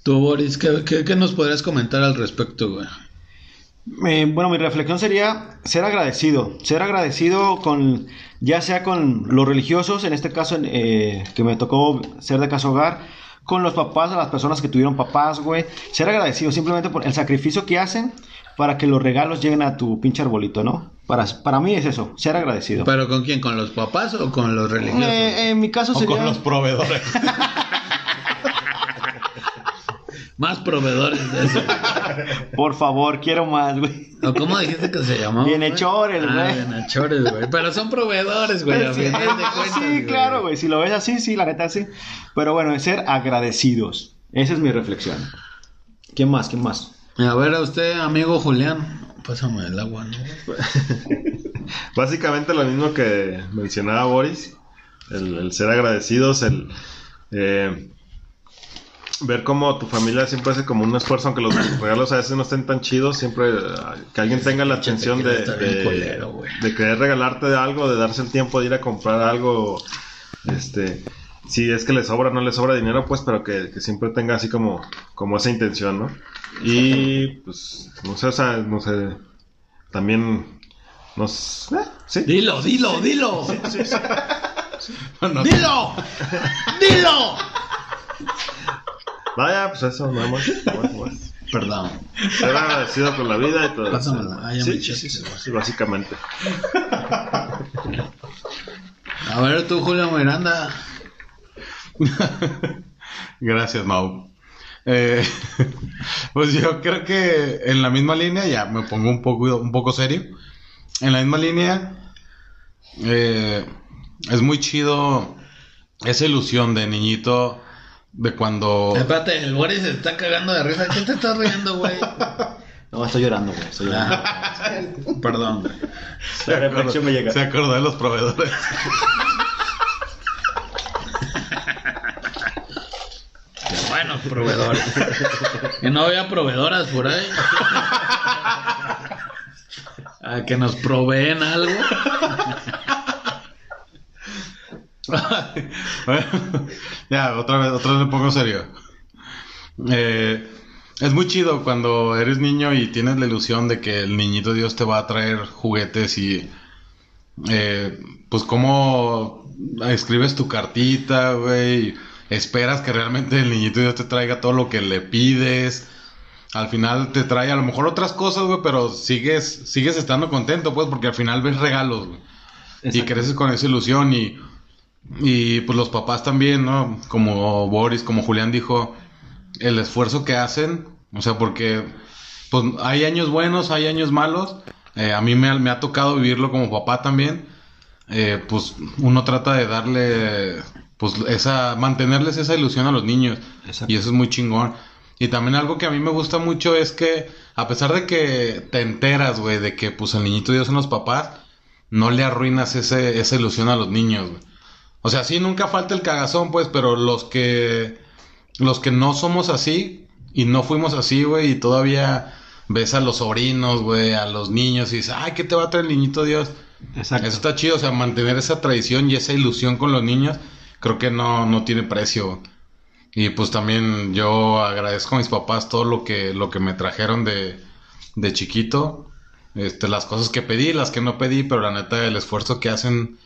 Tú, Boris, ¿qué, qué, qué nos podrías comentar al respecto, güey? Eh, bueno, mi reflexión sería ser agradecido. Ser agradecido con, ya sea con los religiosos, en este caso eh, que me tocó ser de caso hogar, con los papás, a las personas que tuvieron papás, güey. Ser agradecido simplemente por el sacrificio que hacen para que los regalos lleguen a tu pinche arbolito, ¿no? Para, para mí es eso, ser agradecido. ¿Pero con quién? ¿Con los papás o con los religiosos? Eh, en mi caso O sería... con los proveedores. <laughs> Más proveedores de eso. Por favor, quiero más, güey. ¿O cómo dijiste que se llamaba? Bienhechores, güey? Ah, güey. bienhechores, güey. Pero son proveedores, güey. a Sí, de <laughs> cuentas, sí, güey. claro, güey. Si lo ves así, sí, la neta sí. Pero bueno, es ser agradecidos. Esa es mi reflexión. ¿Quién más? ¿Quién más? A ver, a usted, amigo Julián. Pásame el agua, ¿no? <laughs> Básicamente lo mismo que mencionaba Boris, el, el ser agradecidos, el... eh, ver cómo tu familia siempre hace como un esfuerzo, aunque los <clears throat> regalos a veces no estén tan chidos, siempre eh, que alguien tenga la atención de, de, culero, de querer regalarte de algo, de darse el tiempo de ir a comprar algo, este, si es que le sobra, no le sobra dinero, pues, pero que, que siempre tenga así como, como esa intención, ¿no? Y, pues, no sé, o sea, no sé, también nos... eh, sí. Dilo, dilo, dilo. <laughs> No, Dilo. <laughs> Dilo. <laughs> Vaya, pues eso, nada más. Perdón. Ser agradecido con la vida y todo. Pásamela. Ah, ya sí, me sí, echaste. sí, sí, sí, básicamente. A ver tú, Julio Miranda. Gracias, Mau. Eh, <laughs> pues yo creo que en la misma línea, ya me pongo un poco, un poco serio. En la misma línea, eh, es muy chido esa ilusión de niñito de cuando... Espérate, el Boris se está cagando de risa. ¿Quién te está riendo, güey? <laughs> No, estoy llorando, güey. Estoy llorando. Ah, perdón, güey. La reflexión me llega. Se acordó de los proveedores. Buenos proveedores. Que no había proveedoras por ahí. A que nos proveen algo. <laughs> Ya, otra vez, otra vez me pongo serio. Eh, es muy chido cuando eres niño y tienes la ilusión de que el niñito Dios te va a traer juguetes y eh, pues cómo escribes tu cartita, güey. Esperas que realmente el niñito Dios te traiga todo lo que le pides. Al final te trae a lo mejor otras cosas, güey, pero sigues, sigues estando contento, pues, porque al final ves regalos, güey. Y creces con esa ilusión y, y pues los papás también, ¿no? Como Boris, como Julián dijo, el esfuerzo que hacen, o sea, porque pues hay años buenos, hay años malos. Eh, a mí me, ha- me ha tocado vivirlo como papá también. Eh, pues uno trata de darle, pues esa, mantenerles esa ilusión a los niños. Exacto. Y eso es muy chingón. Y también algo que a mí me gusta mucho es que, a pesar de que te enteras, güey, de que pues el niñito Dios son los papás, no le arruinas ese, esa ilusión a los niños, güey. O sea, sí, nunca falta el cagazón, pues, pero los que, los que no somos así y no fuimos así, güey, y todavía ves a los sobrinos, güey, a los niños y dices, ay, ¿qué te va a traer el niñito Dios? Exacto. Eso está chido, o sea, mantener esa tradición y esa ilusión con los niños, creo que no, no tiene precio. Y pues también yo agradezco a mis papás todo lo que, lo que me trajeron de, de chiquito. Este, las cosas que pedí, las que no pedí, pero la neta el esfuerzo que hacen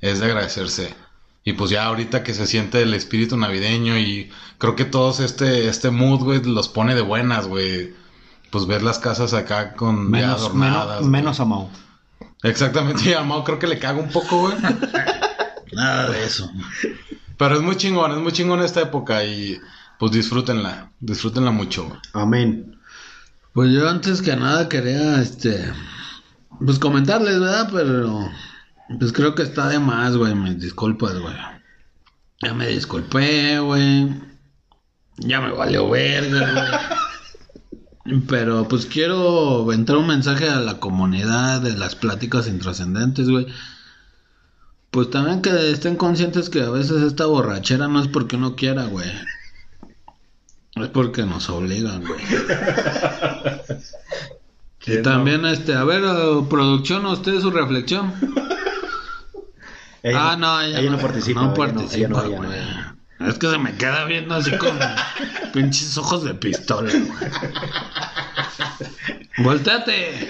es de agradecerse. Y pues ya ahorita que se siente el espíritu navideño y creo que todos este, este mood, güey, los pone de buenas, güey. Pues ver las casas acá con ya Menos, adornadas. menos, a Mau. Exactamente, <laughs> y a Mau creo que le caga un poco, güey. <laughs> Nada de eso. Pero es muy chingón, es muy chingón esta época y pues disfrútenla, disfrútenla mucho, güey. Amén. Pues yo antes que nada quería, este, pues comentarles, ¿verdad? Pero, pues creo que está de más, güey, mis disculpas, güey. Ya me disculpé, güey. Ya me valió verga, güey. <laughs> Pero pues quiero entrar un mensaje a la comunidad de las pláticas intrascendentes, güey. Pues también que estén conscientes que a veces esta borrachera no es porque uno quiera, güey. Es porque nos obligan, güey. <laughs> Y también, este, a ver, producción, usted su reflexión. <laughs> Ella ah, no, ella, ella no participa. No participa, no, ella no, güey. ella Es que se me queda viendo así con <laughs> pinches ojos de pistola, güey. Volteate.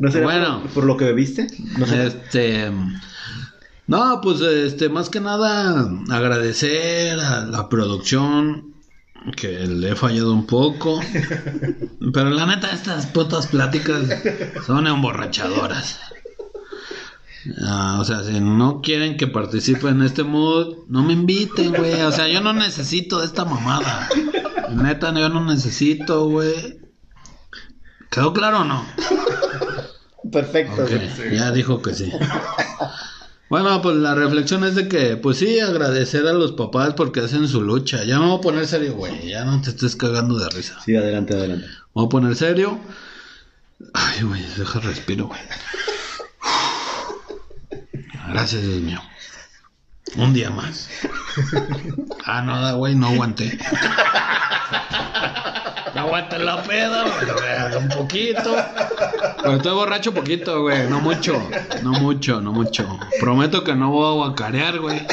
¿No será Bueno. por, por lo que bebiste? No sé. Este. No, pues este, más que nada agradecer a la producción que le he fallado un poco. <laughs> Pero la neta, estas putas pláticas son emborrachadoras. Ah, o sea, si no quieren que participe en este mood, no me inviten, güey. O sea, yo no necesito de esta mamada. Neta, yo no necesito, güey. ¿Quedó claro o no? Perfecto. Ok, güey. ya dijo que sí. Bueno, pues la reflexión es de que, pues sí, agradecer a los papás porque hacen su lucha. Ya me voy a poner serio, güey. Ya no te estés cagando de risa. Sí, adelante, adelante. Me voy a poner serio. Ay, güey, deja respiro, güey. Gracias, Dios mío. Un día más. Ah, no, da, güey, no aguanté. No aguanté la peda, güey, un poquito. Pero estoy borracho poquito, güey, no mucho, no mucho, no mucho. Prometo que no voy a guacarear, güey.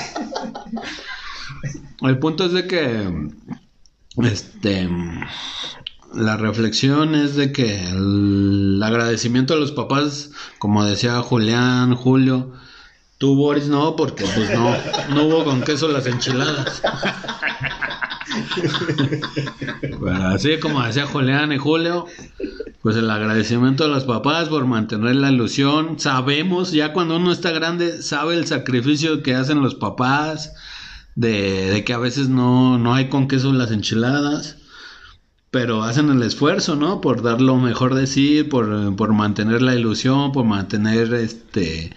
El punto es de que, este, la reflexión es de que el agradecimiento a los papás, como decía Julián, Julio, tú Boris no, porque pues no, no hubo con queso las enchiladas. Así como decía Julián y Julio, pues el agradecimiento a los papás por mantener la ilusión. Sabemos, ya cuando uno está grande, sabe el sacrificio que hacen los papás, de, de que a veces no, no hay con queso las enchiladas pero hacen el esfuerzo, ¿no? Por dar lo mejor de sí, por, por mantener la ilusión, por mantener este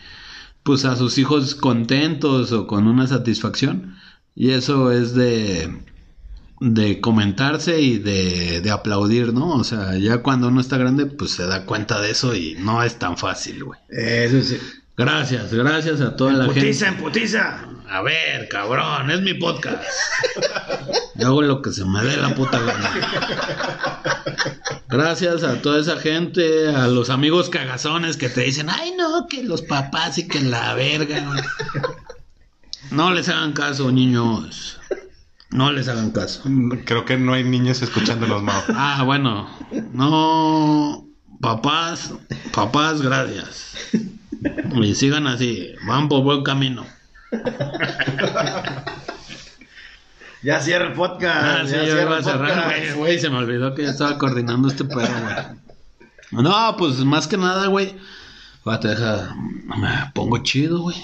pues a sus hijos contentos o con una satisfacción. Y eso es de de comentarse y de, de aplaudir, ¿no? O sea, ya cuando uno está grande, pues se da cuenta de eso y no es tan fácil, güey. Eso sí. Gracias, gracias a toda la gente. Putiza, en putiza. A ver, cabrón, es mi podcast. Yo hago lo que se me dé la puta gana. <laughs> Gracias a toda esa gente, a los amigos cagazones que te dicen, ay no, que los papás y que la verga. güey". No les hagan caso, niños. No les hagan caso. Creo que no hay niños escuchándonos, Mao. Ah, bueno. No, papás, papás, gracias. Y sigan así, van por buen camino. Ya cierra el podcast. Ah, sí, ya yo cierra iba a cerrar, güey, güey, se me olvidó que ya estaba coordinando este pedo, güey. No, pues más que nada, güey. Espérate, deja, me pongo chido, güey.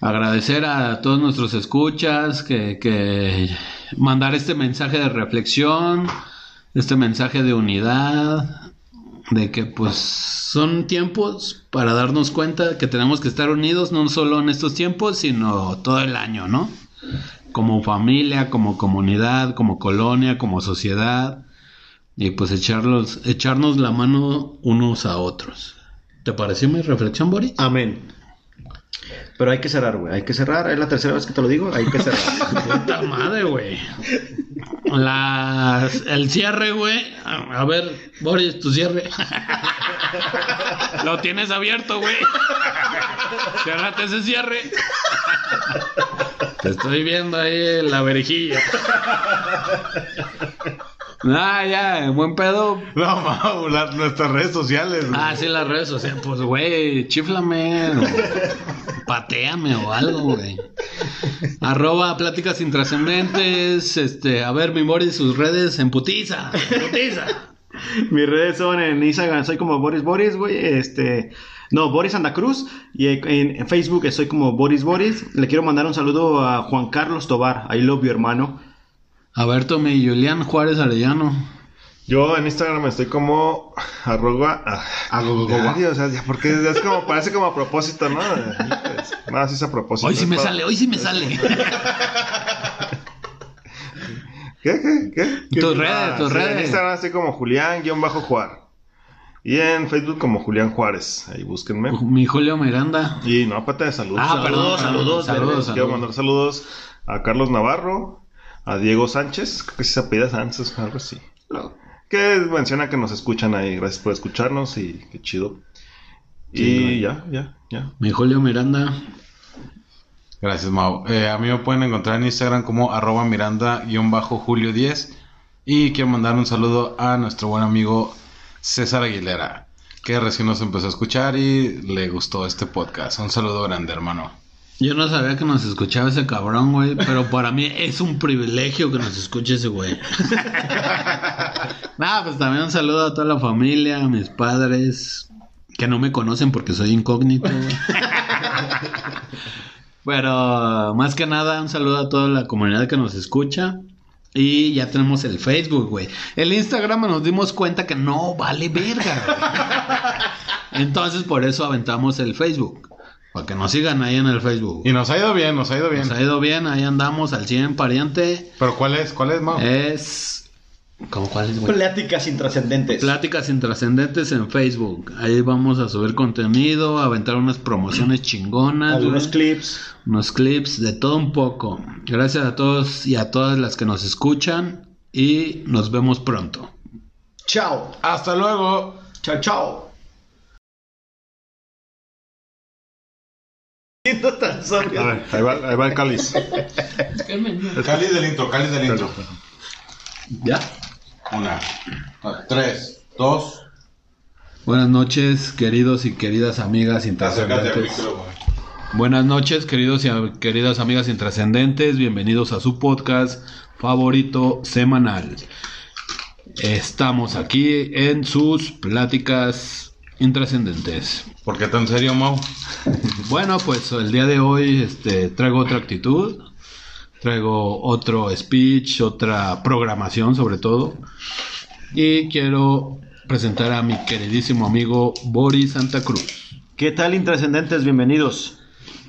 Agradecer a todos nuestros escuchas, que, que mandar este mensaje de reflexión, este mensaje de unidad, de que pues son tiempos para darnos cuenta que tenemos que estar unidos no solo en estos tiempos, sino todo el año, ¿no? Como familia, como comunidad, como colonia, como sociedad y pues echarlos, echarnos la mano unos a otros. ¿Te pareció mi reflexión, Boris? Amén. Pero hay que cerrar, güey. Hay que cerrar. Es la tercera vez que te lo digo. Hay que cerrar. <laughs> Puta madre, güey. Las, el cierre, güey. A, a ver, Boris, tu cierre. Lo tienes abierto, güey. Cierrate ese cierre. Te estoy viendo ahí en la verejilla. Ah, ya, buen pedo. No, las- nuestras redes sociales. güey. Ah, sí, las redes sociales. Pues, güey, chiflame o pateame o algo, güey. Arroba pláticas intrascendentes. Este, a ver, mi Boris, sus redes en putiza. en putiza. <laughs> Mis redes son en Instagram, soy como Boris Boris, güey. Este. No, Boris Santa Cruz. Y en, en Facebook soy como Boris Boris. Le quiero mandar un saludo a Juan Carlos Tobar. I love you, hermano. A ver, Tommy, Julián Juárez Arellano. Yo en Instagram estoy como arroba ah, Arroba. o sea, ya, porque es como parece como a propósito, ¿no? <laughs> Sí es a propósito. Hoy sí me sale, hoy sí me sale. <laughs> ¿Qué? ¿Qué? ¿Qué? Tus redes, tus En redes. Instagram estoy como Julián-Juar. Y en Facebook como Julián Juárez. Ahí búsquenme. Mi Julio Miranda. Y no, aparte de saludos. Ah, perdón, saludos, saludos, Quiero saludos. mandar saludos a Carlos Navarro, a Diego Sánchez, creo que se apellida Sánchez, algo así. Que menciona que nos escuchan ahí. Gracias por escucharnos y qué chido. Y ya, ya, ya. Mi Julio Miranda. Gracias, Mau. Eh, a mí me pueden encontrar en Instagram como arroba miranda-julio10. Y quiero mandar un saludo a nuestro buen amigo César Aguilera, que recién nos empezó a escuchar y le gustó este podcast. Un saludo grande, hermano. Yo no sabía que nos escuchaba ese cabrón, güey, pero para mí es un privilegio que nos escuche ese güey. <laughs> Nada, pues también un saludo a toda la familia, a mis padres, que no me conocen porque soy incógnito. <laughs> Pero más que nada, un saludo a toda la comunidad que nos escucha. Y ya tenemos el Facebook, güey. El Instagram nos dimos cuenta que no vale verga, güey. <laughs> Entonces por eso aventamos el Facebook. Para que nos sigan ahí en el Facebook. Y nos ha ido bien, nos ha ido bien. Nos ha ido bien, ahí andamos al 100 pariente. Pero ¿cuál es? ¿Cuál es, Mau? Es ¿Cómo cuáles, güey? Pláticas intrascendentes. Pláticas intrascendentes en Facebook. Ahí vamos a subir contenido, a aventar unas promociones chingonas. Algunos güey. clips. unos clips, de todo un poco. Gracias a todos y a todas las que nos escuchan y nos vemos pronto. Chao. Hasta luego. Chao, chao. A ver, ahí va, ahí va el cáliz. Cali del intro, Cali del intro. ¿Ya? Una, tres, dos. Buenas noches, queridos y queridas amigas intrascendentes. Buenas noches, queridos y queridas amigas intrascendentes. Bienvenidos a su podcast favorito semanal. Estamos aquí en sus pláticas intrascendentes. ¿Por qué tan serio, Mau? <laughs> Bueno, pues el día de hoy este, traigo otra actitud, traigo otro speech, otra programación sobre todo. Y quiero presentar a mi queridísimo amigo Boris Santa Cruz, ¿Qué tal, intrascendentes? Bienvenidos.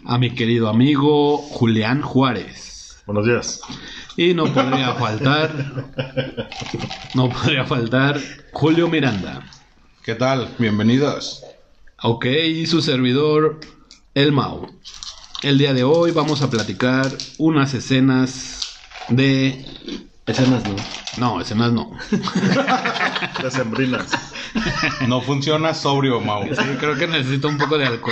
a mi querido amigo Julián Juárez. Buenos días. Y no podría faltar, no podría faltar Julio Miranda. ¿Qué tal? Bienvenidos. Ok, y su servidor, El Mau. El día de hoy vamos a platicar unas escenas de... Escenas no. No, escenas no. <laughs> Decembrinas. No funciona sobrio, Mau. Sí, creo que necesito un poco de alcohol.